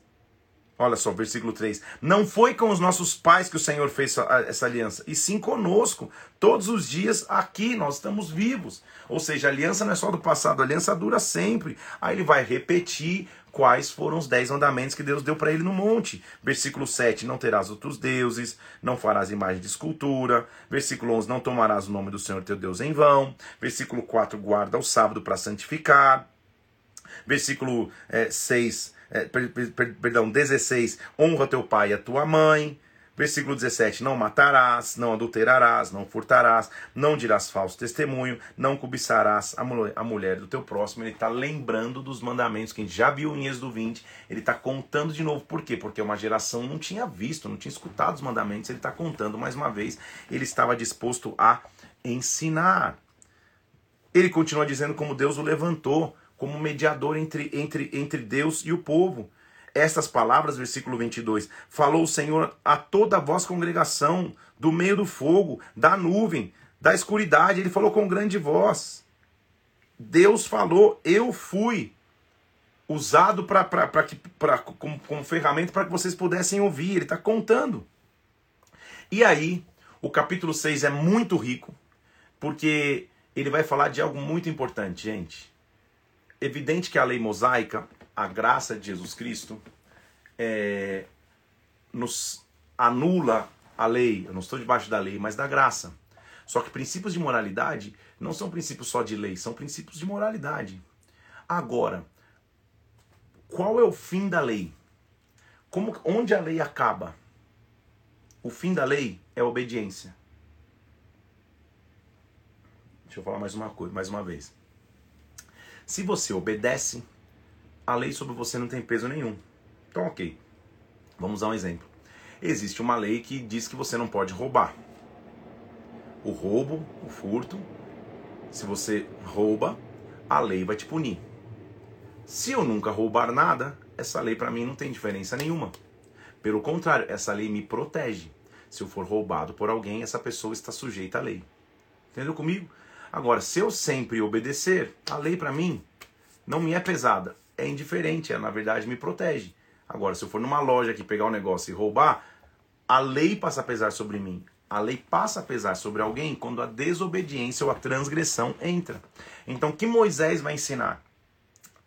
Olha só, versículo 3. Não foi com os nossos pais que o Senhor fez essa aliança, e sim conosco. Todos os dias aqui nós estamos vivos. Ou seja, a aliança não é só do passado, a aliança dura sempre. Aí ele vai repetir quais foram os dez mandamentos que Deus deu para ele no monte. Versículo 7, não terás outros deuses, não farás imagem de escultura. Versículo 11, não tomarás o nome do Senhor teu Deus em vão. Versículo 4, guarda o sábado para santificar. Versículo é, 6, é, per, per, perdão, 16, honra teu pai e a tua mãe. Versículo 17: Não matarás, não adulterarás, não furtarás, não dirás falso testemunho, não cobiçarás a mulher, do teu próximo. Ele está lembrando dos mandamentos que a gente já viu em Êxodo 20. Ele está contando de novo. Por quê? Porque uma geração não tinha visto, não tinha escutado os mandamentos. Ele está contando mais uma vez. Ele estava disposto a ensinar. Ele continua dizendo como Deus o levantou como mediador entre, entre, entre Deus e o povo. Estas palavras, versículo 22, falou o Senhor a toda a vossa congregação, do meio do fogo, da nuvem, da escuridade, ele falou com grande voz. Deus falou, eu fui usado pra, pra, pra, pra, como, como ferramenta para que vocês pudessem ouvir. Ele está contando. E aí, o capítulo 6 é muito rico, porque ele vai falar de algo muito importante, gente. Evidente que a lei mosaica a graça de Jesus Cristo é, nos anula a lei. Eu não estou debaixo da lei, mas da graça. Só que princípios de moralidade não são princípios só de lei, são princípios de moralidade. Agora, qual é o fim da lei? Como, onde a lei acaba? O fim da lei é obediência. Deixa eu falar mais uma coisa, mais uma vez. Se você obedece, a lei sobre você não tem peso nenhum. Então, ok. Vamos dar um exemplo. Existe uma lei que diz que você não pode roubar. O roubo, o furto, se você rouba, a lei vai te punir. Se eu nunca roubar nada, essa lei para mim não tem diferença nenhuma. Pelo contrário, essa lei me protege. Se eu for roubado por alguém, essa pessoa está sujeita à lei. Entendeu comigo? Agora, se eu sempre obedecer, a lei para mim não me é pesada, é indiferente, é, na verdade me protege. Agora, se eu for numa loja aqui pegar um negócio e roubar, a lei passa a pesar sobre mim. A lei passa a pesar sobre alguém quando a desobediência ou a transgressão entra. Então, o que Moisés vai ensinar?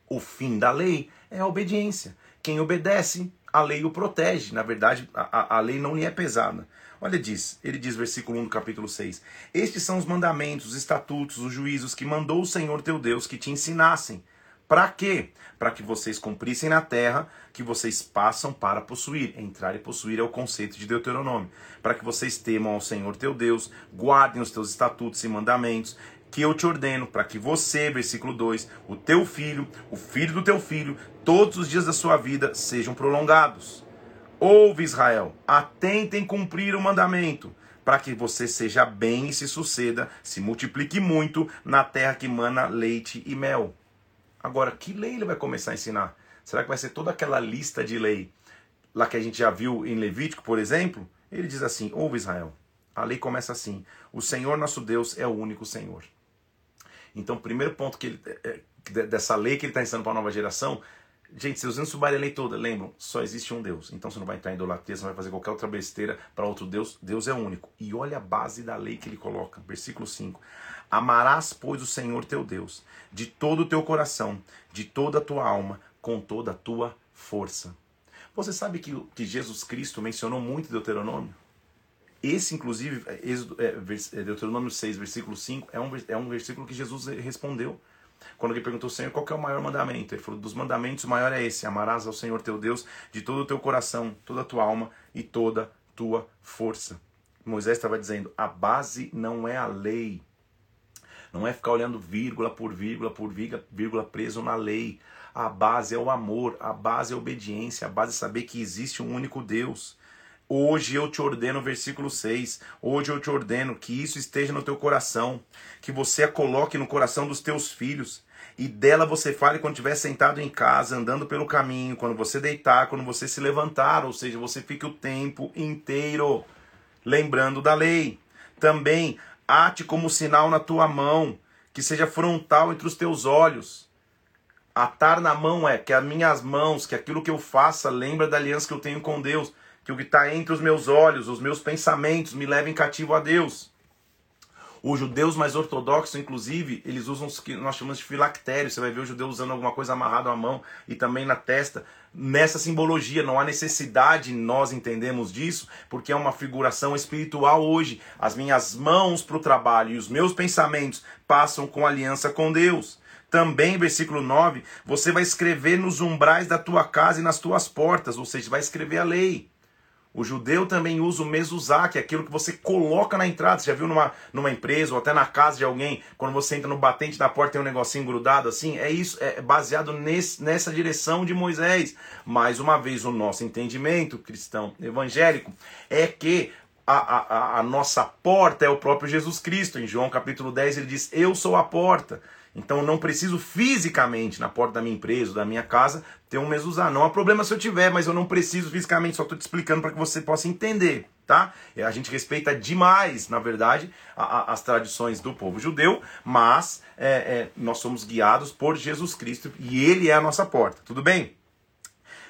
O fim da lei é a obediência. Quem obedece, a lei o protege. Na verdade, a, a lei não lhe é pesada. Olha, diz, ele diz, versículo 1 do capítulo 6: Estes são os mandamentos, os estatutos, os juízos que mandou o Senhor teu Deus que te ensinassem. Para quê? Para que vocês cumprissem na terra que vocês passam para possuir. Entrar e possuir é o conceito de Deuteronômio. Para que vocês temam ao Senhor teu Deus, guardem os teus estatutos e mandamentos, que eu te ordeno, para que você, versículo 2, o teu filho, o filho do teu filho, todos os dias da sua vida sejam prolongados. Ouve, Israel, atenta em cumprir o mandamento, para que você seja bem e se suceda, se multiplique muito na terra que mana leite e mel. Agora, que lei ele vai começar a ensinar? Será que vai ser toda aquela lista de lei lá que a gente já viu em Levítico, por exemplo? Ele diz assim: Ouve, Israel. A lei começa assim: O Senhor nosso Deus é o único Senhor. Então, o primeiro ponto que ele, é, é, dessa lei que ele está ensinando para a nova geração, gente, se usando subir a lei toda, lembram, só existe um Deus. Então você não vai entrar em idolatria, você não vai fazer qualquer outra besteira para outro Deus. Deus é único. E olha a base da lei que ele coloca, versículo 5. Amarás, pois, o Senhor teu Deus, de todo o teu coração, de toda a tua alma, com toda a tua força. Você sabe que, que Jesus Cristo mencionou muito Deuteronômio? Esse, inclusive, é, é, é, Deuteronômio 6, versículo 5, é um, é um versículo que Jesus respondeu. Quando ele perguntou ao Senhor qual é o maior mandamento, ele falou: dos mandamentos, o maior é esse: amarás ao Senhor teu Deus de todo o teu coração, toda a tua alma e toda tua força. Moisés estava dizendo: a base não é a lei. Não é ficar olhando vírgula por vírgula por vírgula preso na lei. A base é o amor, a base é a obediência, a base é saber que existe um único Deus. Hoje eu te ordeno, versículo 6. Hoje eu te ordeno que isso esteja no teu coração, que você a coloque no coração dos teus filhos, e dela você fale quando estiver sentado em casa, andando pelo caminho, quando você deitar, quando você se levantar, ou seja, você fique o tempo inteiro lembrando da lei. Também ate como sinal na tua mão, que seja frontal entre os teus olhos. Atar na mão é que as minhas mãos, que aquilo que eu faça lembra da aliança que eu tenho com Deus que o que está entre os meus olhos, os meus pensamentos, me levem cativo a Deus. Os judeus mais ortodoxos, inclusive, eles usam o que nós chamamos de filactério. Você vai ver o judeu usando alguma coisa amarrada à mão e também na testa. Nessa simbologia, não há necessidade, nós entendemos disso, porque é uma figuração espiritual hoje. As minhas mãos para o trabalho e os meus pensamentos passam com aliança com Deus. Também, versículo 9, você vai escrever nos umbrais da tua casa e nas tuas portas, ou seja, vai escrever a lei. O judeu também usa o mezuzá, que é aquilo que você coloca na entrada. Você já viu numa, numa empresa ou até na casa de alguém, quando você entra no batente da porta tem um negocinho grudado assim? É isso, é baseado nesse, nessa direção de Moisés. Mais uma vez, o nosso entendimento cristão evangélico é que a, a, a nossa porta é o próprio Jesus Cristo. Em João capítulo 10 ele diz: Eu sou a porta. Então eu não preciso fisicamente na porta da minha empresa da minha casa ter um mezuzá. Não há problema se eu tiver, mas eu não preciso fisicamente, só estou te explicando para que você possa entender, tá? A gente respeita demais, na verdade, a, a, as tradições do povo judeu, mas é, é, nós somos guiados por Jesus Cristo e Ele é a nossa porta, tudo bem?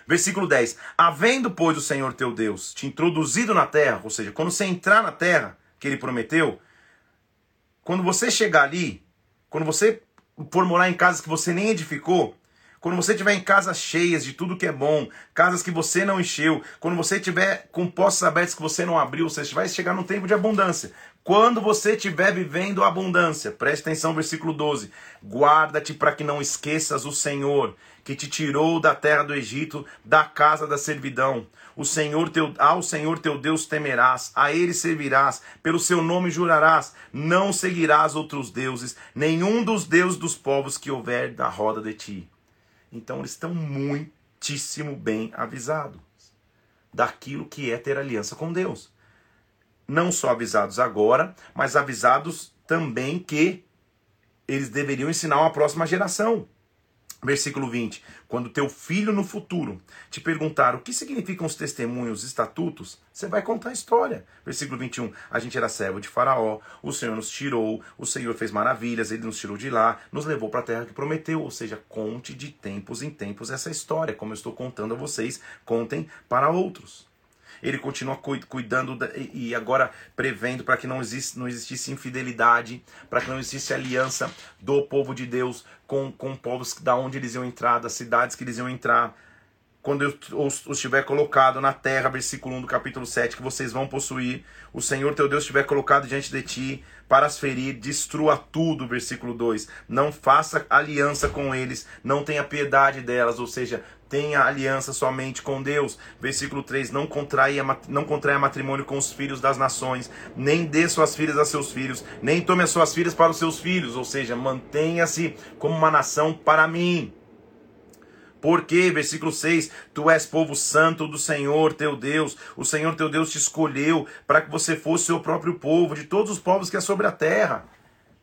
Versículo 10: Havendo, pois, o Senhor teu Deus te introduzido na terra, ou seja, quando você entrar na terra que ele prometeu, quando você chegar ali, quando você por morar em casas que você nem edificou, quando você estiver em casas cheias de tudo que é bom, casas que você não encheu, quando você estiver com postos abertos que você não abriu, você vai chegar num tempo de abundância. Quando você estiver vivendo abundância, preste atenção, versículo 12: guarda-te para que não esqueças o Senhor, que te tirou da terra do Egito, da casa da servidão. O Senhor teu, ao Senhor teu Deus temerás, a ele servirás, pelo seu nome jurarás, não seguirás outros deuses, nenhum dos deuses dos povos que houver da roda de ti. Então eles estão muitíssimo bem avisados daquilo que é ter aliança com Deus não só avisados agora, mas avisados também que eles deveriam ensinar uma próxima geração. Versículo 20: Quando teu filho no futuro te perguntar o que significam os testemunhos, os estatutos, você vai contar a história. Versículo 21: A gente era servo de Faraó, o Senhor nos tirou, o Senhor fez maravilhas, ele nos tirou de lá, nos levou para a terra que prometeu. Ou seja, conte de tempos em tempos essa história, como eu estou contando a vocês, contem para outros ele continua cuidando e agora prevendo para que não, existe, não existisse infidelidade, para que não existisse aliança do povo de Deus com, com povos da onde eles iam entrar, das cidades que eles iam entrar. Quando eu os, tiver colocado na terra, versículo 1 do capítulo 7, que vocês vão possuir, o Senhor teu Deus estiver colocado diante de ti para as ferir, destrua tudo, versículo 2. Não faça aliança com eles, não tenha piedade delas, ou seja, tenha aliança somente com Deus. Versículo 3: Não contraia, não contraia matrimônio com os filhos das nações, nem dê suas filhas a seus filhos, nem tome as suas filhas para os seus filhos, ou seja, mantenha-se como uma nação para mim. Porque, versículo 6, tu és povo santo do Senhor teu Deus. O Senhor teu Deus te escolheu para que você fosse seu próprio povo, de todos os povos que é sobre a terra.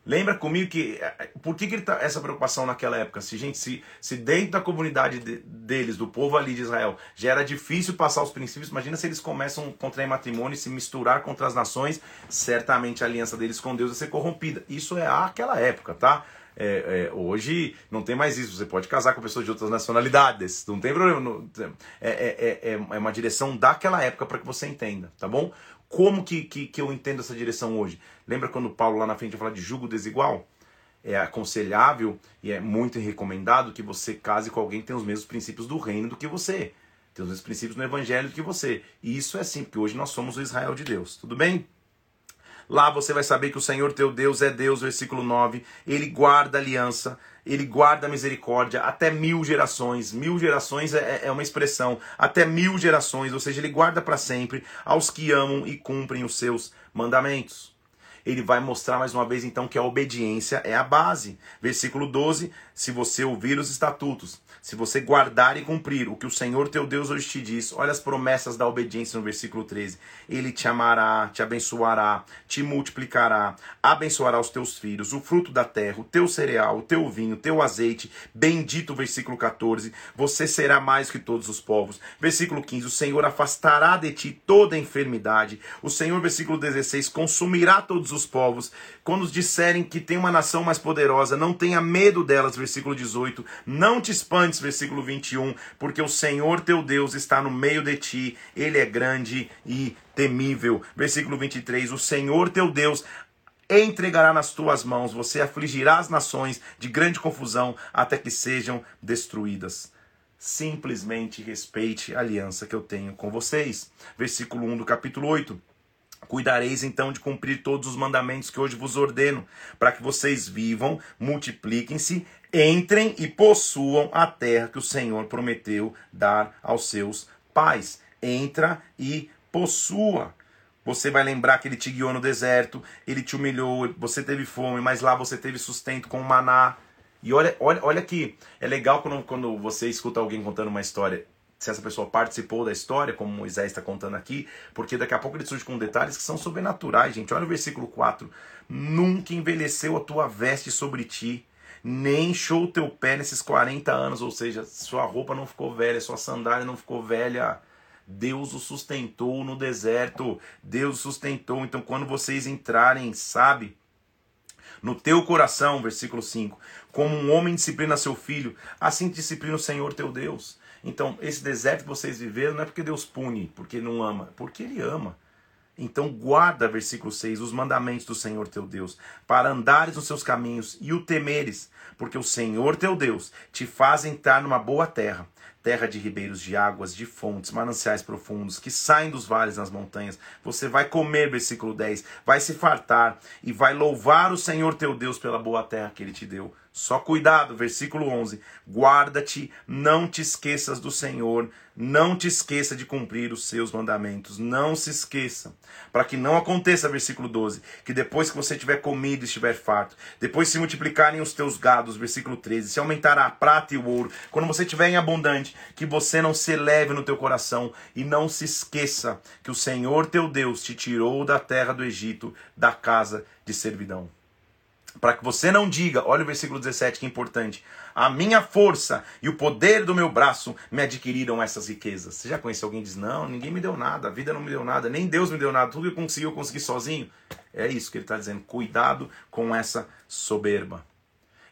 Lembra comigo que. Eh, por que, que tá, essa preocupação naquela época? Se, gente, se, se dentro da comunidade de, deles, do povo ali de Israel, já era difícil passar os princípios, imagina se eles começam a contrair matrimônio e se misturar contra as nações, certamente a aliança deles com Deus vai ser corrompida. Isso é aquela época, tá? É, é, hoje não tem mais isso. Você pode casar com pessoas de outras nacionalidades, não tem problema. Não, é, é, é, é uma direção daquela época para que você entenda, tá bom? Como que, que, que eu entendo essa direção hoje? Lembra quando Paulo lá na frente fala de jugo desigual? É aconselhável e é muito recomendado que você case com alguém que tem os mesmos princípios do reino do que você. Tem os mesmos princípios no evangelho do que você. E isso é assim, porque hoje nós somos o Israel de Deus. Tudo bem? Lá você vai saber que o Senhor teu Deus é Deus, versículo 9. Ele guarda a aliança, ele guarda a misericórdia até mil gerações. Mil gerações é, é uma expressão, até mil gerações, ou seja, ele guarda para sempre aos que amam e cumprem os seus mandamentos ele vai mostrar mais uma vez então que a obediência é a base. Versículo 12: Se você ouvir os estatutos, se você guardar e cumprir o que o Senhor teu Deus hoje te diz, olha as promessas da obediência no versículo 13: Ele te amará, te abençoará, te multiplicará, abençoará os teus filhos, o fruto da terra, o teu cereal, o teu vinho, o teu azeite. Bendito, versículo 14: Você será mais que todos os povos. Versículo 15: O Senhor afastará de ti toda enfermidade. O Senhor, versículo 16, consumirá todos os povos. Quando disserem que tem uma nação mais poderosa, não tenha medo delas, versículo 18. Não te espantes, versículo 21, porque o Senhor teu Deus está no meio de ti, ele é grande e temível. Versículo 23, o Senhor teu Deus entregará nas tuas mãos, você afligirá as nações de grande confusão até que sejam destruídas. Simplesmente respeite a aliança que eu tenho com vocês. Versículo 1 do capítulo 8. Cuidareis então de cumprir todos os mandamentos que hoje vos ordeno, para que vocês vivam, multipliquem-se, entrem e possuam a terra que o Senhor prometeu dar aos seus pais. Entra e possua. Você vai lembrar que ele te guiou no deserto, ele te humilhou, você teve fome, mas lá você teve sustento com o maná. E olha, olha, olha que é legal quando, quando você escuta alguém contando uma história se essa pessoa participou da história, como Moisés está contando aqui, porque daqui a pouco ele surge com detalhes que são sobrenaturais, gente. Olha o versículo 4. Nunca envelheceu a tua veste sobre ti, nem inchou o teu pé nesses 40 anos, ou seja, sua roupa não ficou velha, sua sandália não ficou velha. Deus o sustentou no deserto, Deus o sustentou. Então, quando vocês entrarem, sabe, no teu coração, versículo 5, como um homem disciplina seu filho, assim disciplina o Senhor teu Deus. Então, esse deserto que vocês viveram não é porque Deus pune, porque não ama, porque Ele ama. Então, guarda, versículo 6, os mandamentos do Senhor teu Deus, para andares nos seus caminhos e o temeres, porque o Senhor teu Deus te faz entrar numa boa terra, terra de ribeiros de águas, de fontes, mananciais profundos, que saem dos vales nas montanhas. Você vai comer, versículo 10, vai se fartar e vai louvar o Senhor teu Deus pela boa terra que ele te deu. Só cuidado, versículo 11. Guarda-te, não te esqueças do Senhor, não te esqueça de cumprir os seus mandamentos. Não se esqueça. Para que não aconteça, versículo 12, que depois que você tiver comido e estiver farto, depois se multiplicarem os teus gados, versículo 13, se aumentará a prata e o ouro, quando você estiver em abundante, que você não se eleve no teu coração e não se esqueça que o Senhor teu Deus te tirou da terra do Egito, da casa de servidão. Para que você não diga, olha o versículo 17 que é importante. A minha força e o poder do meu braço me adquiriram essas riquezas. Você já conheceu alguém que diz: Não, ninguém me deu nada, a vida não me deu nada, nem Deus me deu nada, tudo que eu consegui, eu consegui sozinho. É isso que ele está dizendo. Cuidado com essa soberba.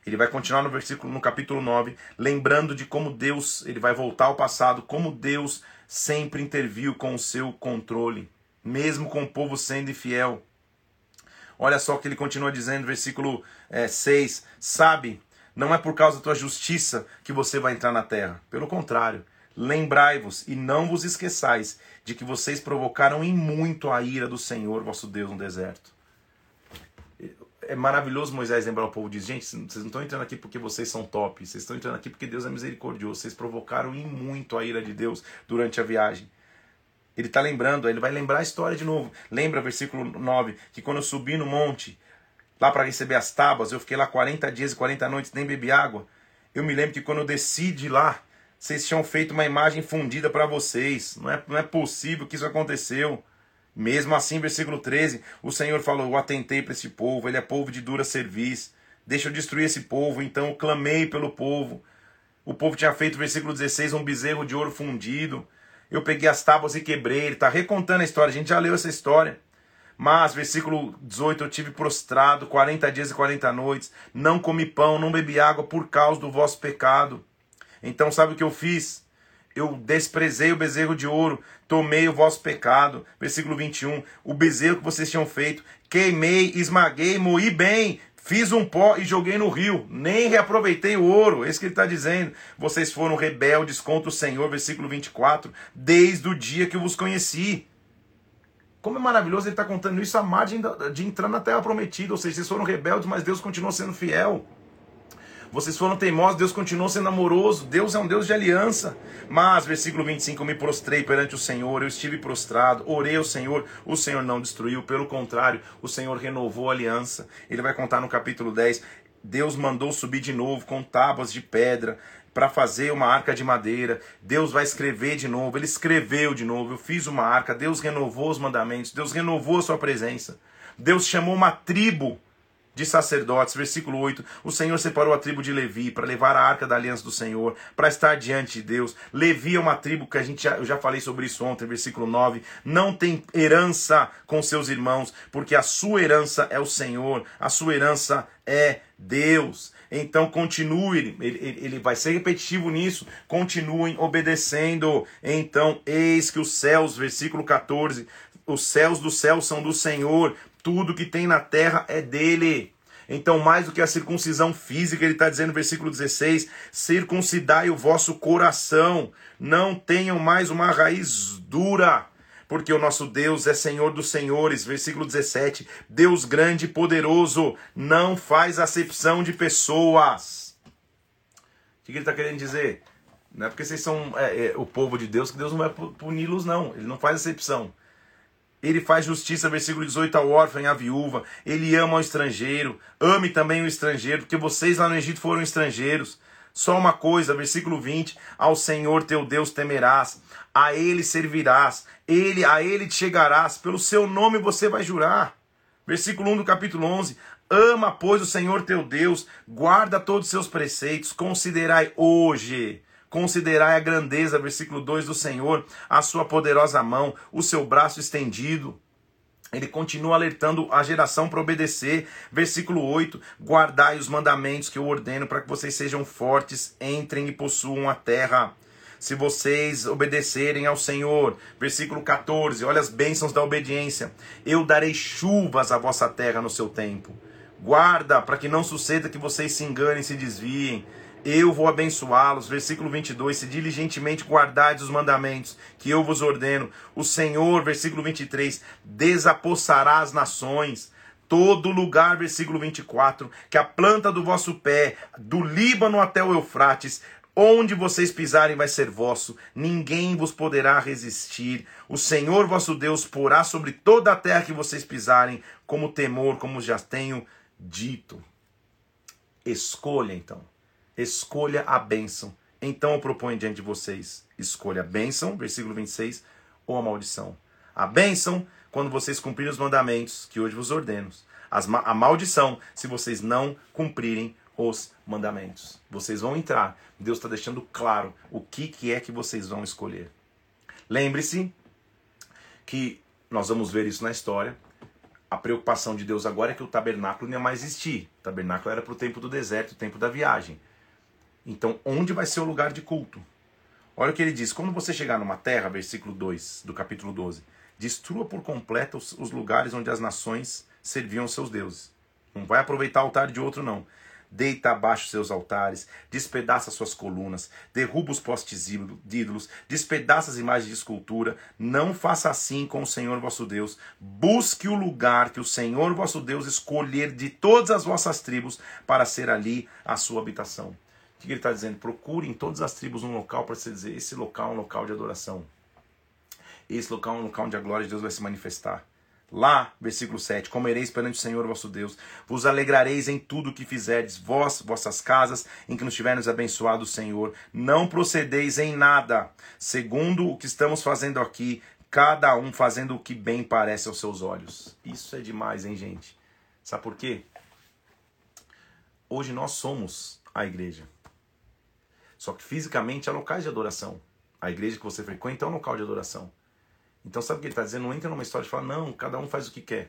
Ele vai continuar no versículo, no capítulo 9, lembrando de como Deus, ele vai voltar ao passado, como Deus sempre interviu com o seu controle, mesmo com o povo sendo infiel. Olha só o que ele continua dizendo, versículo é, eh, 6. Sabe, não é por causa da tua justiça que você vai entrar na terra. Pelo contrário, lembrai-vos e não vos esqueçais de que vocês provocaram em muito a ira do Senhor vosso Deus no deserto. É maravilhoso Moisés lembrar o povo diz, gente, vocês não estão entrando aqui porque vocês são top, vocês estão entrando aqui porque Deus é misericordioso, vocês provocaram em muito a ira de Deus durante a viagem. Ele está lembrando, ele vai lembrar a história de novo. Lembra, versículo 9, que quando eu subi no monte, lá para receber as tábuas, eu fiquei lá 40 dias e 40 noites, nem bebi água. Eu me lembro que quando eu desci de lá, vocês tinham feito uma imagem fundida para vocês. Não é, não é possível que isso aconteceu. Mesmo assim, versículo 13, o Senhor falou: Eu atentei para esse povo, ele é povo de dura serviço. Deixa eu destruir esse povo. Então eu clamei pelo povo. O povo tinha feito, versículo 16, um bezerro de ouro fundido. Eu peguei as tábuas e quebrei. Ele está recontando a história. A gente já leu essa história. Mas, versículo 18, eu tive prostrado 40 dias e 40 noites, não comi pão, não bebi água por causa do vosso pecado. Então, sabe o que eu fiz? Eu desprezei o bezerro de ouro, tomei o vosso pecado. Versículo 21, o bezerro que vocês tinham feito, queimei, esmaguei, moí bem, Fiz um pó e joguei no rio, nem reaproveitei o ouro. É isso que ele está dizendo. Vocês foram rebeldes contra o Senhor, versículo 24, desde o dia que eu vos conheci. Como é maravilhoso ele está contando isso à margem de entrar na terra prometida. Ou seja, vocês foram rebeldes, mas Deus continuou sendo fiel. Vocês foram teimosos, Deus continuou sendo amoroso. Deus é um Deus de aliança. Mas, versículo 25, eu me prostrei perante o Senhor, eu estive prostrado, orei ao Senhor, o Senhor não destruiu, pelo contrário, o Senhor renovou a aliança. Ele vai contar no capítulo 10. Deus mandou subir de novo com tábuas de pedra, para fazer uma arca de madeira. Deus vai escrever de novo. Ele escreveu de novo. Eu fiz uma arca. Deus renovou os mandamentos. Deus renovou a sua presença. Deus chamou uma tribo de sacerdotes, versículo 8. O Senhor separou a tribo de Levi para levar a arca da aliança do Senhor, para estar diante de Deus. Levi é uma tribo que a gente já, eu já falei sobre isso ontem, versículo 9. Não tem herança com seus irmãos, porque a sua herança é o Senhor, a sua herança é Deus. Então continue, ele, ele vai ser repetitivo nisso. Continuem obedecendo. Então, eis que os céus, versículo 14, os céus dos céus são do Senhor, tudo que tem na terra é dele. Então, mais do que a circuncisão física, ele está dizendo no versículo 16: circuncidai o vosso coração, não tenham mais uma raiz dura porque o nosso Deus é Senhor dos senhores. Versículo 17: Deus grande e poderoso, não faz acepção de pessoas. O que ele está querendo dizer? Não é porque vocês são é, é, o povo de Deus que Deus não vai puni-los, não. Ele não faz acepção. Ele faz justiça, versículo 18, ao órfão e à viúva. Ele ama o estrangeiro. Ame também o estrangeiro, porque vocês lá no Egito foram estrangeiros. Só uma coisa, versículo 20: Ao Senhor teu Deus temerás, a ele servirás, ele a ele te chegarás, pelo seu nome você vai jurar. Versículo 1 do capítulo 11: Ama, pois, o Senhor teu Deus, guarda todos os seus preceitos, considerai hoje Considerai a grandeza, versículo 2 do Senhor, a sua poderosa mão, o seu braço estendido. Ele continua alertando a geração para obedecer. Versículo 8: Guardai os mandamentos que eu ordeno para que vocês sejam fortes, entrem e possuam a terra. Se vocês obedecerem ao Senhor. Versículo 14: Olha as bênçãos da obediência. Eu darei chuvas à vossa terra no seu tempo. Guarda para que não suceda que vocês se enganem e se desviem eu vou abençoá-los. Versículo 22, se diligentemente guardardes os mandamentos que eu vos ordeno, o Senhor, versículo 23, desapossará as nações. Todo lugar, versículo 24, que a planta do vosso pé, do Líbano até o Eufrates, onde vocês pisarem vai ser vosso, ninguém vos poderá resistir. O Senhor vosso Deus porá sobre toda a terra que vocês pisarem, como temor, como já tenho dito. Escolha então escolha a bênção. Então eu proponho diante de vocês: escolha a bênção, versículo 26, ou a maldição. A bênção, quando vocês cumprirem os mandamentos que hoje vos ordeno. As, a maldição, se vocês não cumprirem os mandamentos. Vocês vão entrar. Deus está deixando claro o que, que é que vocês vão escolher. Lembre-se que nós vamos ver isso na história. A preocupação de Deus agora é que o tabernáculo não ia mais existir. O tabernáculo era para o tempo do deserto, o tempo da viagem. Então, onde vai ser o lugar de culto? Olha o que ele diz: quando você chegar numa terra, versículo 2 do capítulo 12, destrua por completo os, os lugares onde as nações serviam seus deuses. Não vai aproveitar o altar de outro, não deita abaixo seus altares, despedaça suas colunas, derruba os postes de ídolos, despedaça as imagens de escultura. Não faça assim com o Senhor vosso Deus. Busque o lugar que o Senhor vosso Deus escolher de todas as vossas tribos para ser ali a sua habitação. O que ele está dizendo? Procure em todas as tribos um local para você dizer: esse local é um local de adoração. Esse local é um local onde a glória de Deus vai se manifestar. Lá, versículo 7, comereis perante o Senhor vosso Deus, vos alegrareis em tudo o que fizerdes, vós, vossas casas, em que nos tivermos abençoado o Senhor. Não procedeis em nada, segundo o que estamos fazendo aqui, cada um fazendo o que bem parece aos seus olhos. Isso é demais, hein, gente? Sabe por quê? Hoje nós somos a igreja. Só que fisicamente há locais de adoração. A igreja que você frequenta é um local de adoração. Então sabe o que ele está dizendo? Não entra numa história de falar, não, cada um faz o que quer.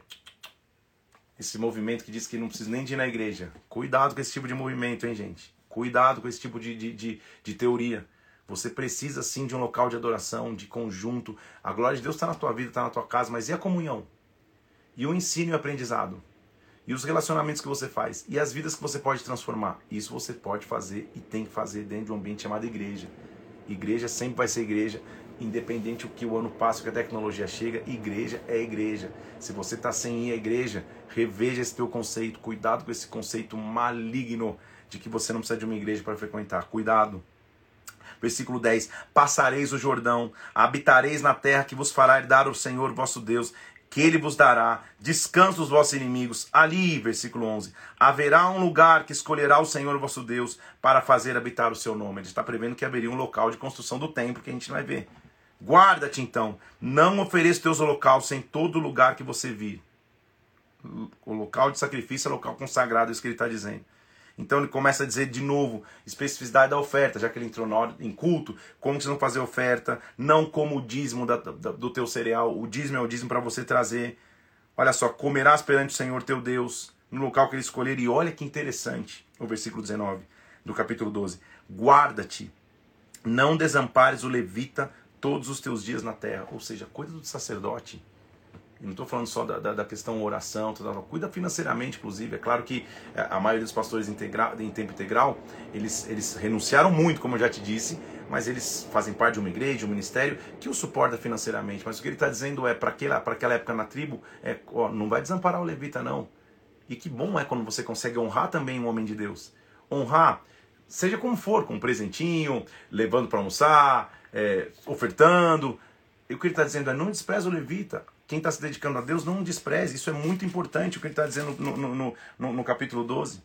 Esse movimento que diz que não precisa nem de ir na igreja. Cuidado com esse tipo de movimento, hein, gente? Cuidado com esse tipo de, de, de, de teoria. Você precisa sim de um local de adoração, de conjunto. A glória de Deus está na tua vida, está na tua casa, mas e a comunhão? E o ensino e o aprendizado? E os relacionamentos que você faz? E as vidas que você pode transformar? Isso você pode fazer e tem que fazer dentro de um ambiente chamado igreja. Igreja sempre vai ser igreja independente o que o ano passa, o que a tecnologia chega, igreja é igreja. Se você está sem ir à igreja, reveja esse teu conceito. Cuidado com esse conceito maligno de que você não precisa de uma igreja para frequentar. Cuidado. Versículo 10: Passareis o Jordão, habitareis na terra que vos fará herdar o Senhor vosso Deus, que ele vos dará descanso dos vossos inimigos. Ali, versículo 11, haverá um lugar que escolherá o Senhor vosso Deus para fazer habitar o seu nome. Ele está prevendo que haveria um local de construção do templo que a gente vai ver. Guarda-te então, não ofereça teus holocaustos em todo lugar que você vir. O local de sacrifício é local consagrado, é isso que ele está dizendo. Então ele começa a dizer de novo, especificidade da oferta, já que ele entrou em culto, como você não fazer oferta, não como o dízimo da, da, do teu cereal, o dízimo é o dízimo para você trazer. Olha só, comerás perante o Senhor teu Deus, no local que ele escolher, e olha que interessante, o versículo 19 do capítulo 12. Guarda-te, não desampares o levita todos os teus dias na terra. Ou seja, cuida do sacerdote. E não estou falando só da, da, da, questão oração, cuida financeiramente, inclusive. É claro que é, a maioria dos pastores integra, em tempo integral, eles, eles renunciaram muito, como eu já te disse, mas eles fazem parte de uma igreja, de um ministério, que o suporta financeiramente. Mas o que ele está dizendo é, para aquela, aquela época na tribo, é, ó, não vai desamparar o levita, não. E que bom é quando você consegue honrar também um homem de Deus. Honrar, seja como for, com um presentinho, levando para almoçar, é, ofertando. E o que ele está dizendo é: não despreze o levita. Quem está se dedicando a Deus, não despreze. Isso é muito importante o que ele está dizendo no, no, no, no capítulo 12.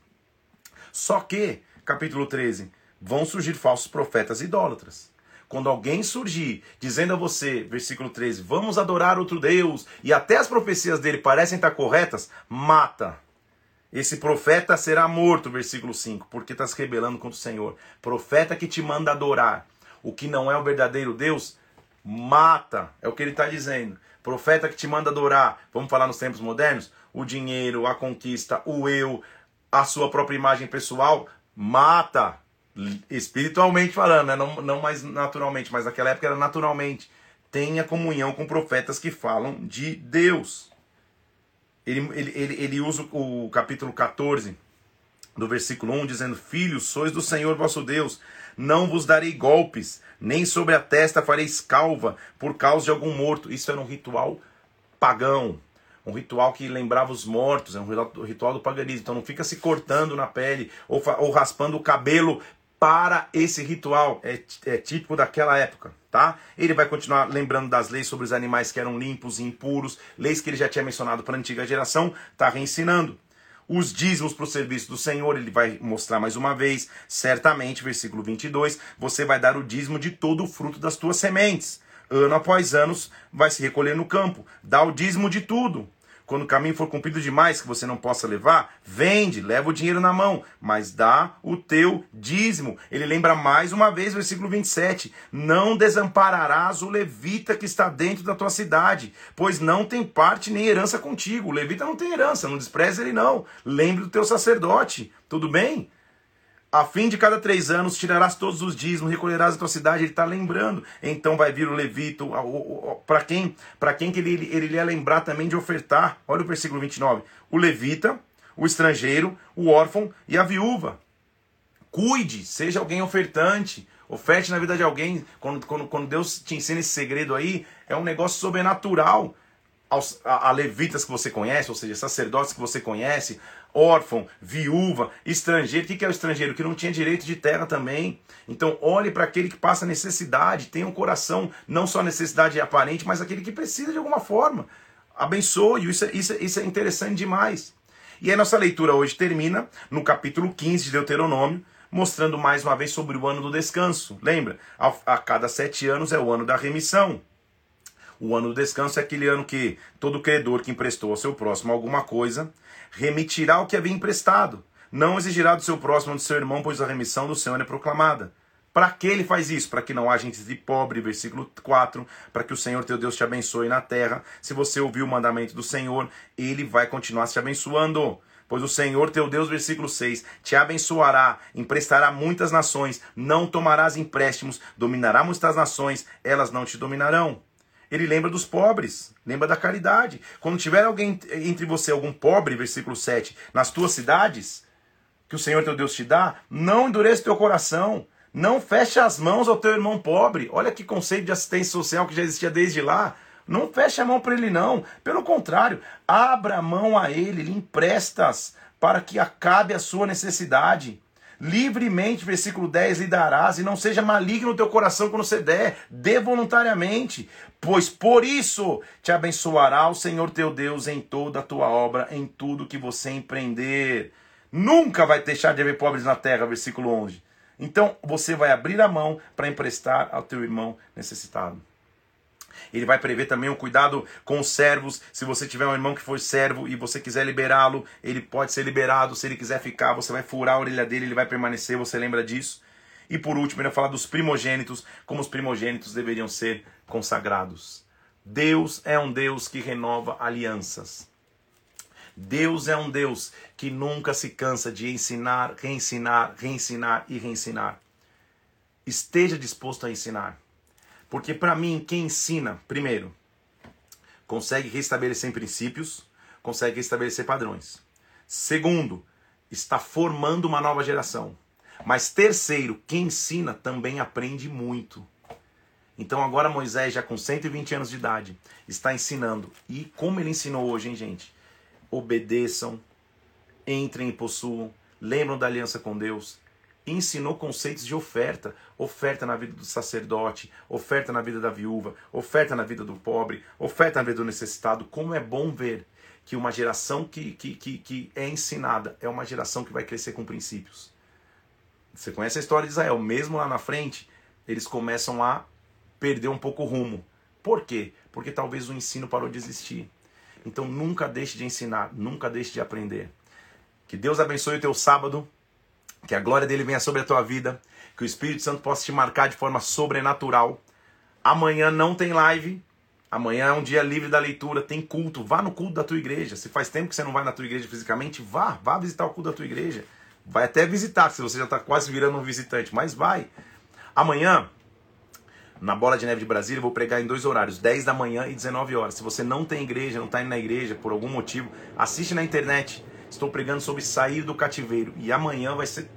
Só que, capítulo 13, vão surgir falsos profetas idólatras. Quando alguém surgir dizendo a você, versículo 13, vamos adorar outro Deus, e até as profecias dele parecem estar corretas, mata. Esse profeta será morto, versículo 5, porque está se rebelando contra o Senhor. Profeta que te manda adorar o que não é o verdadeiro Deus, mata. É o que ele está dizendo. Profeta que te manda adorar, vamos falar nos tempos modernos, o dinheiro, a conquista, o eu, a sua própria imagem pessoal, mata. Espiritualmente falando, né? não, não mais naturalmente, mas naquela época era naturalmente. Tenha comunhão com profetas que falam de Deus. Ele, ele, ele, ele usa o capítulo 14 do versículo 1, dizendo: Filhos, sois do Senhor vosso Deus, não vos darei golpes, nem sobre a testa fareis calva por causa de algum morto. Isso era um ritual pagão, um ritual que lembrava os mortos, é um ritual do paganismo. Então não fica se cortando na pele ou, ou raspando o cabelo para esse ritual. É, é típico daquela época. Tá? Ele vai continuar lembrando das leis sobre os animais que eram limpos e impuros, leis que ele já tinha mencionado para a antiga geração, está reensinando os dízimos para o serviço do Senhor, ele vai mostrar mais uma vez, certamente, versículo 22, você vai dar o dízimo de todo o fruto das tuas sementes, ano após ano, vai se recolher no campo. Dá o dízimo de tudo. Quando o caminho for comprido demais que você não possa levar, vende, leva o dinheiro na mão, mas dá o teu dízimo. Ele lembra mais uma vez, versículo 27. Não desampararás o levita que está dentro da tua cidade, pois não tem parte nem herança contigo. O levita não tem herança, não despreze ele não. Lembre do teu sacerdote, tudo bem? A fim de cada três anos tirarás todos os dízimos, recolherás a tua cidade. Ele está lembrando. Então vai vir o levito. Para quem? Para quem que ele, ele, ia lembrar também de ofertar? Olha o versículo 29. O levita, o estrangeiro, o órfão e a viúva. Cuide, seja alguém ofertante. Oferte na vida de alguém. Quando, quando, quando Deus te ensina esse segredo aí, é um negócio sobrenatural. A levitas que você conhece, ou seja, sacerdotes que você conhece, órfão, viúva, estrangeiro. O que é o estrangeiro? Que não tinha direito de terra também. Então, olhe para aquele que passa necessidade, tenha um coração, não só necessidade aparente, mas aquele que precisa de alguma forma. Abençoe, isso é, isso, é, isso é interessante demais. E a nossa leitura hoje termina no capítulo 15 de Deuteronômio, mostrando mais uma vez sobre o ano do descanso. Lembra? A, a cada sete anos é o ano da remissão. O ano do descanso é aquele ano que todo credor que emprestou ao seu próximo alguma coisa remitirá o que havia emprestado. Não exigirá do seu próximo do seu irmão, pois a remissão do Senhor é proclamada. Para que ele faz isso? Para que não haja gente de pobre, versículo 4, para que o Senhor teu Deus te abençoe na terra. Se você ouvir o mandamento do Senhor, ele vai continuar te abençoando. Pois o Senhor teu Deus, versículo 6, te abençoará, emprestará muitas nações, não tomarás empréstimos, dominará muitas nações, elas não te dominarão. Ele lembra dos pobres, lembra da caridade. Quando tiver alguém entre você, algum pobre, versículo 7, nas tuas cidades, que o Senhor teu Deus te dá, não endureça teu coração, não feche as mãos ao teu irmão pobre. Olha que conceito de assistência social que já existia desde lá. Não feche a mão para ele, não. Pelo contrário, abra a mão a ele, lhe emprestas para que acabe a sua necessidade. Livremente, versículo 10, lhe darás, e não seja maligno o teu coração quando você der, dê voluntariamente, pois por isso te abençoará o Senhor teu Deus em toda a tua obra, em tudo que você empreender. Nunca vai deixar de haver pobres na terra, versículo 11. Então você vai abrir a mão para emprestar ao teu irmão necessitado. Ele vai prever também o cuidado com os servos. Se você tiver um irmão que for servo e você quiser liberá-lo, ele pode ser liberado. Se ele quiser ficar, você vai furar a orelha dele, ele vai permanecer. Você lembra disso? E por último, ele vai falar dos primogênitos, como os primogênitos deveriam ser consagrados. Deus é um Deus que renova alianças. Deus é um Deus que nunca se cansa de ensinar, reensinar, reensinar e reensinar. Esteja disposto a ensinar. Porque para mim, quem ensina, primeiro, consegue restabelecer princípios, consegue restabelecer padrões. Segundo, está formando uma nova geração. Mas terceiro, quem ensina também aprende muito. Então agora Moisés, já com 120 anos de idade, está ensinando. E como ele ensinou hoje, hein, gente? Obedeçam, entrem e possuam, lembram da aliança com Deus, ensinou conceitos de oferta, oferta na vida do sacerdote, oferta na vida da viúva, oferta na vida do pobre, oferta na vida do necessitado. Como é bom ver que uma geração que, que, que, que é ensinada é uma geração que vai crescer com princípios. Você conhece a história de Israel, mesmo lá na frente, eles começam a perder um pouco o rumo. Por quê? Porque talvez o ensino parou de existir. Então nunca deixe de ensinar, nunca deixe de aprender. Que Deus abençoe o teu sábado. Que a glória dele venha sobre a tua vida. Que o Espírito Santo possa te marcar de forma sobrenatural. Amanhã não tem live. Amanhã é um dia livre da leitura, tem culto. Vá no culto da tua igreja. Se faz tempo que você não vai na tua igreja fisicamente, vá, vá visitar o culto da tua igreja. Vai até visitar, se você já está quase virando um visitante, mas vai. Amanhã, na Bola de Neve de Brasília, eu vou pregar em dois horários, 10 da manhã e 19 horas. Se você não tem igreja, não está indo na igreja por algum motivo, assiste na internet. Estou pregando sobre sair do cativeiro. E amanhã vai ser.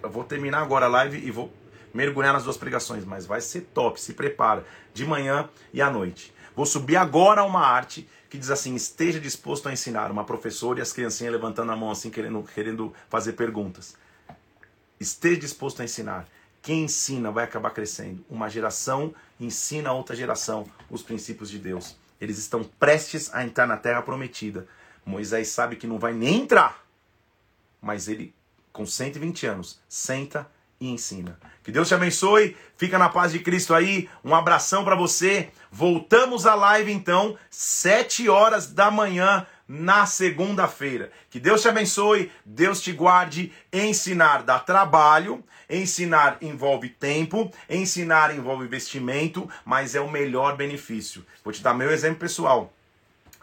Eu vou terminar agora a live e vou mergulhar nas duas pregações, mas vai ser top. Se prepara. De manhã e à noite. Vou subir agora uma arte que diz assim: esteja disposto a ensinar. Uma professora e as criancinhas levantando a mão assim, querendo, querendo fazer perguntas. Esteja disposto a ensinar. Quem ensina vai acabar crescendo. Uma geração ensina a outra geração os princípios de Deus. Eles estão prestes a entrar na terra prometida. Moisés sabe que não vai nem entrar, mas ele, com 120 anos, senta e ensina. Que Deus te abençoe. Fica na paz de Cristo aí. Um abração para você. Voltamos à live então, sete horas da manhã na segunda-feira. Que Deus te abençoe, Deus te guarde. Ensinar dá trabalho, ensinar envolve tempo, ensinar envolve investimento, mas é o melhor benefício. Vou te dar meu exemplo pessoal.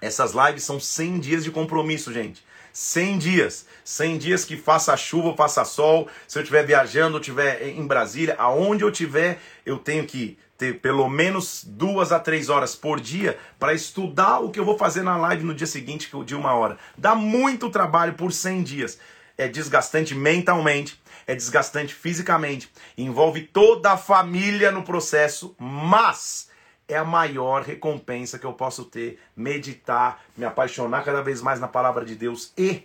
Essas lives são 100 dias de compromisso, gente. 100 dias. 100 dias que faça chuva, faça sol. Se eu estiver viajando, eu estiver em Brasília, aonde eu estiver, eu tenho que ter pelo menos duas a três horas por dia para estudar o que eu vou fazer na live no dia seguinte, de uma hora. Dá muito trabalho por 100 dias. É desgastante mentalmente, é desgastante fisicamente, envolve toda a família no processo, mas é a maior recompensa que eu posso ter, meditar, me apaixonar cada vez mais na palavra de Deus e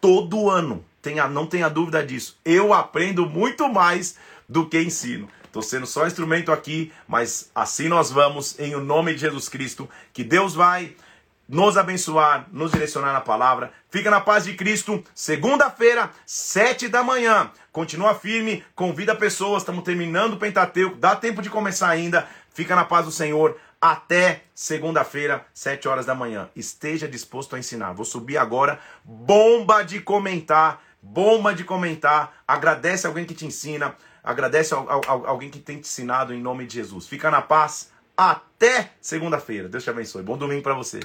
todo ano, tenha, não tenha dúvida disso, eu aprendo muito mais do que ensino. Estou sendo só instrumento aqui, mas assim nós vamos, em o nome de Jesus Cristo. Que Deus vai nos abençoar, nos direcionar na palavra. Fica na paz de Cristo. Segunda-feira, sete da manhã. Continua firme, convida pessoas. Estamos terminando o Pentateuco. Dá tempo de começar ainda. Fica na paz do Senhor. Até segunda-feira, sete horas da manhã. Esteja disposto a ensinar. Vou subir agora. Bomba de comentar. Bomba de comentar. Agradece alguém que te ensina. Agradece a, a, a alguém que tem te ensinado em nome de Jesus. Fica na paz. Até segunda-feira. Deus te abençoe. Bom domingo para você.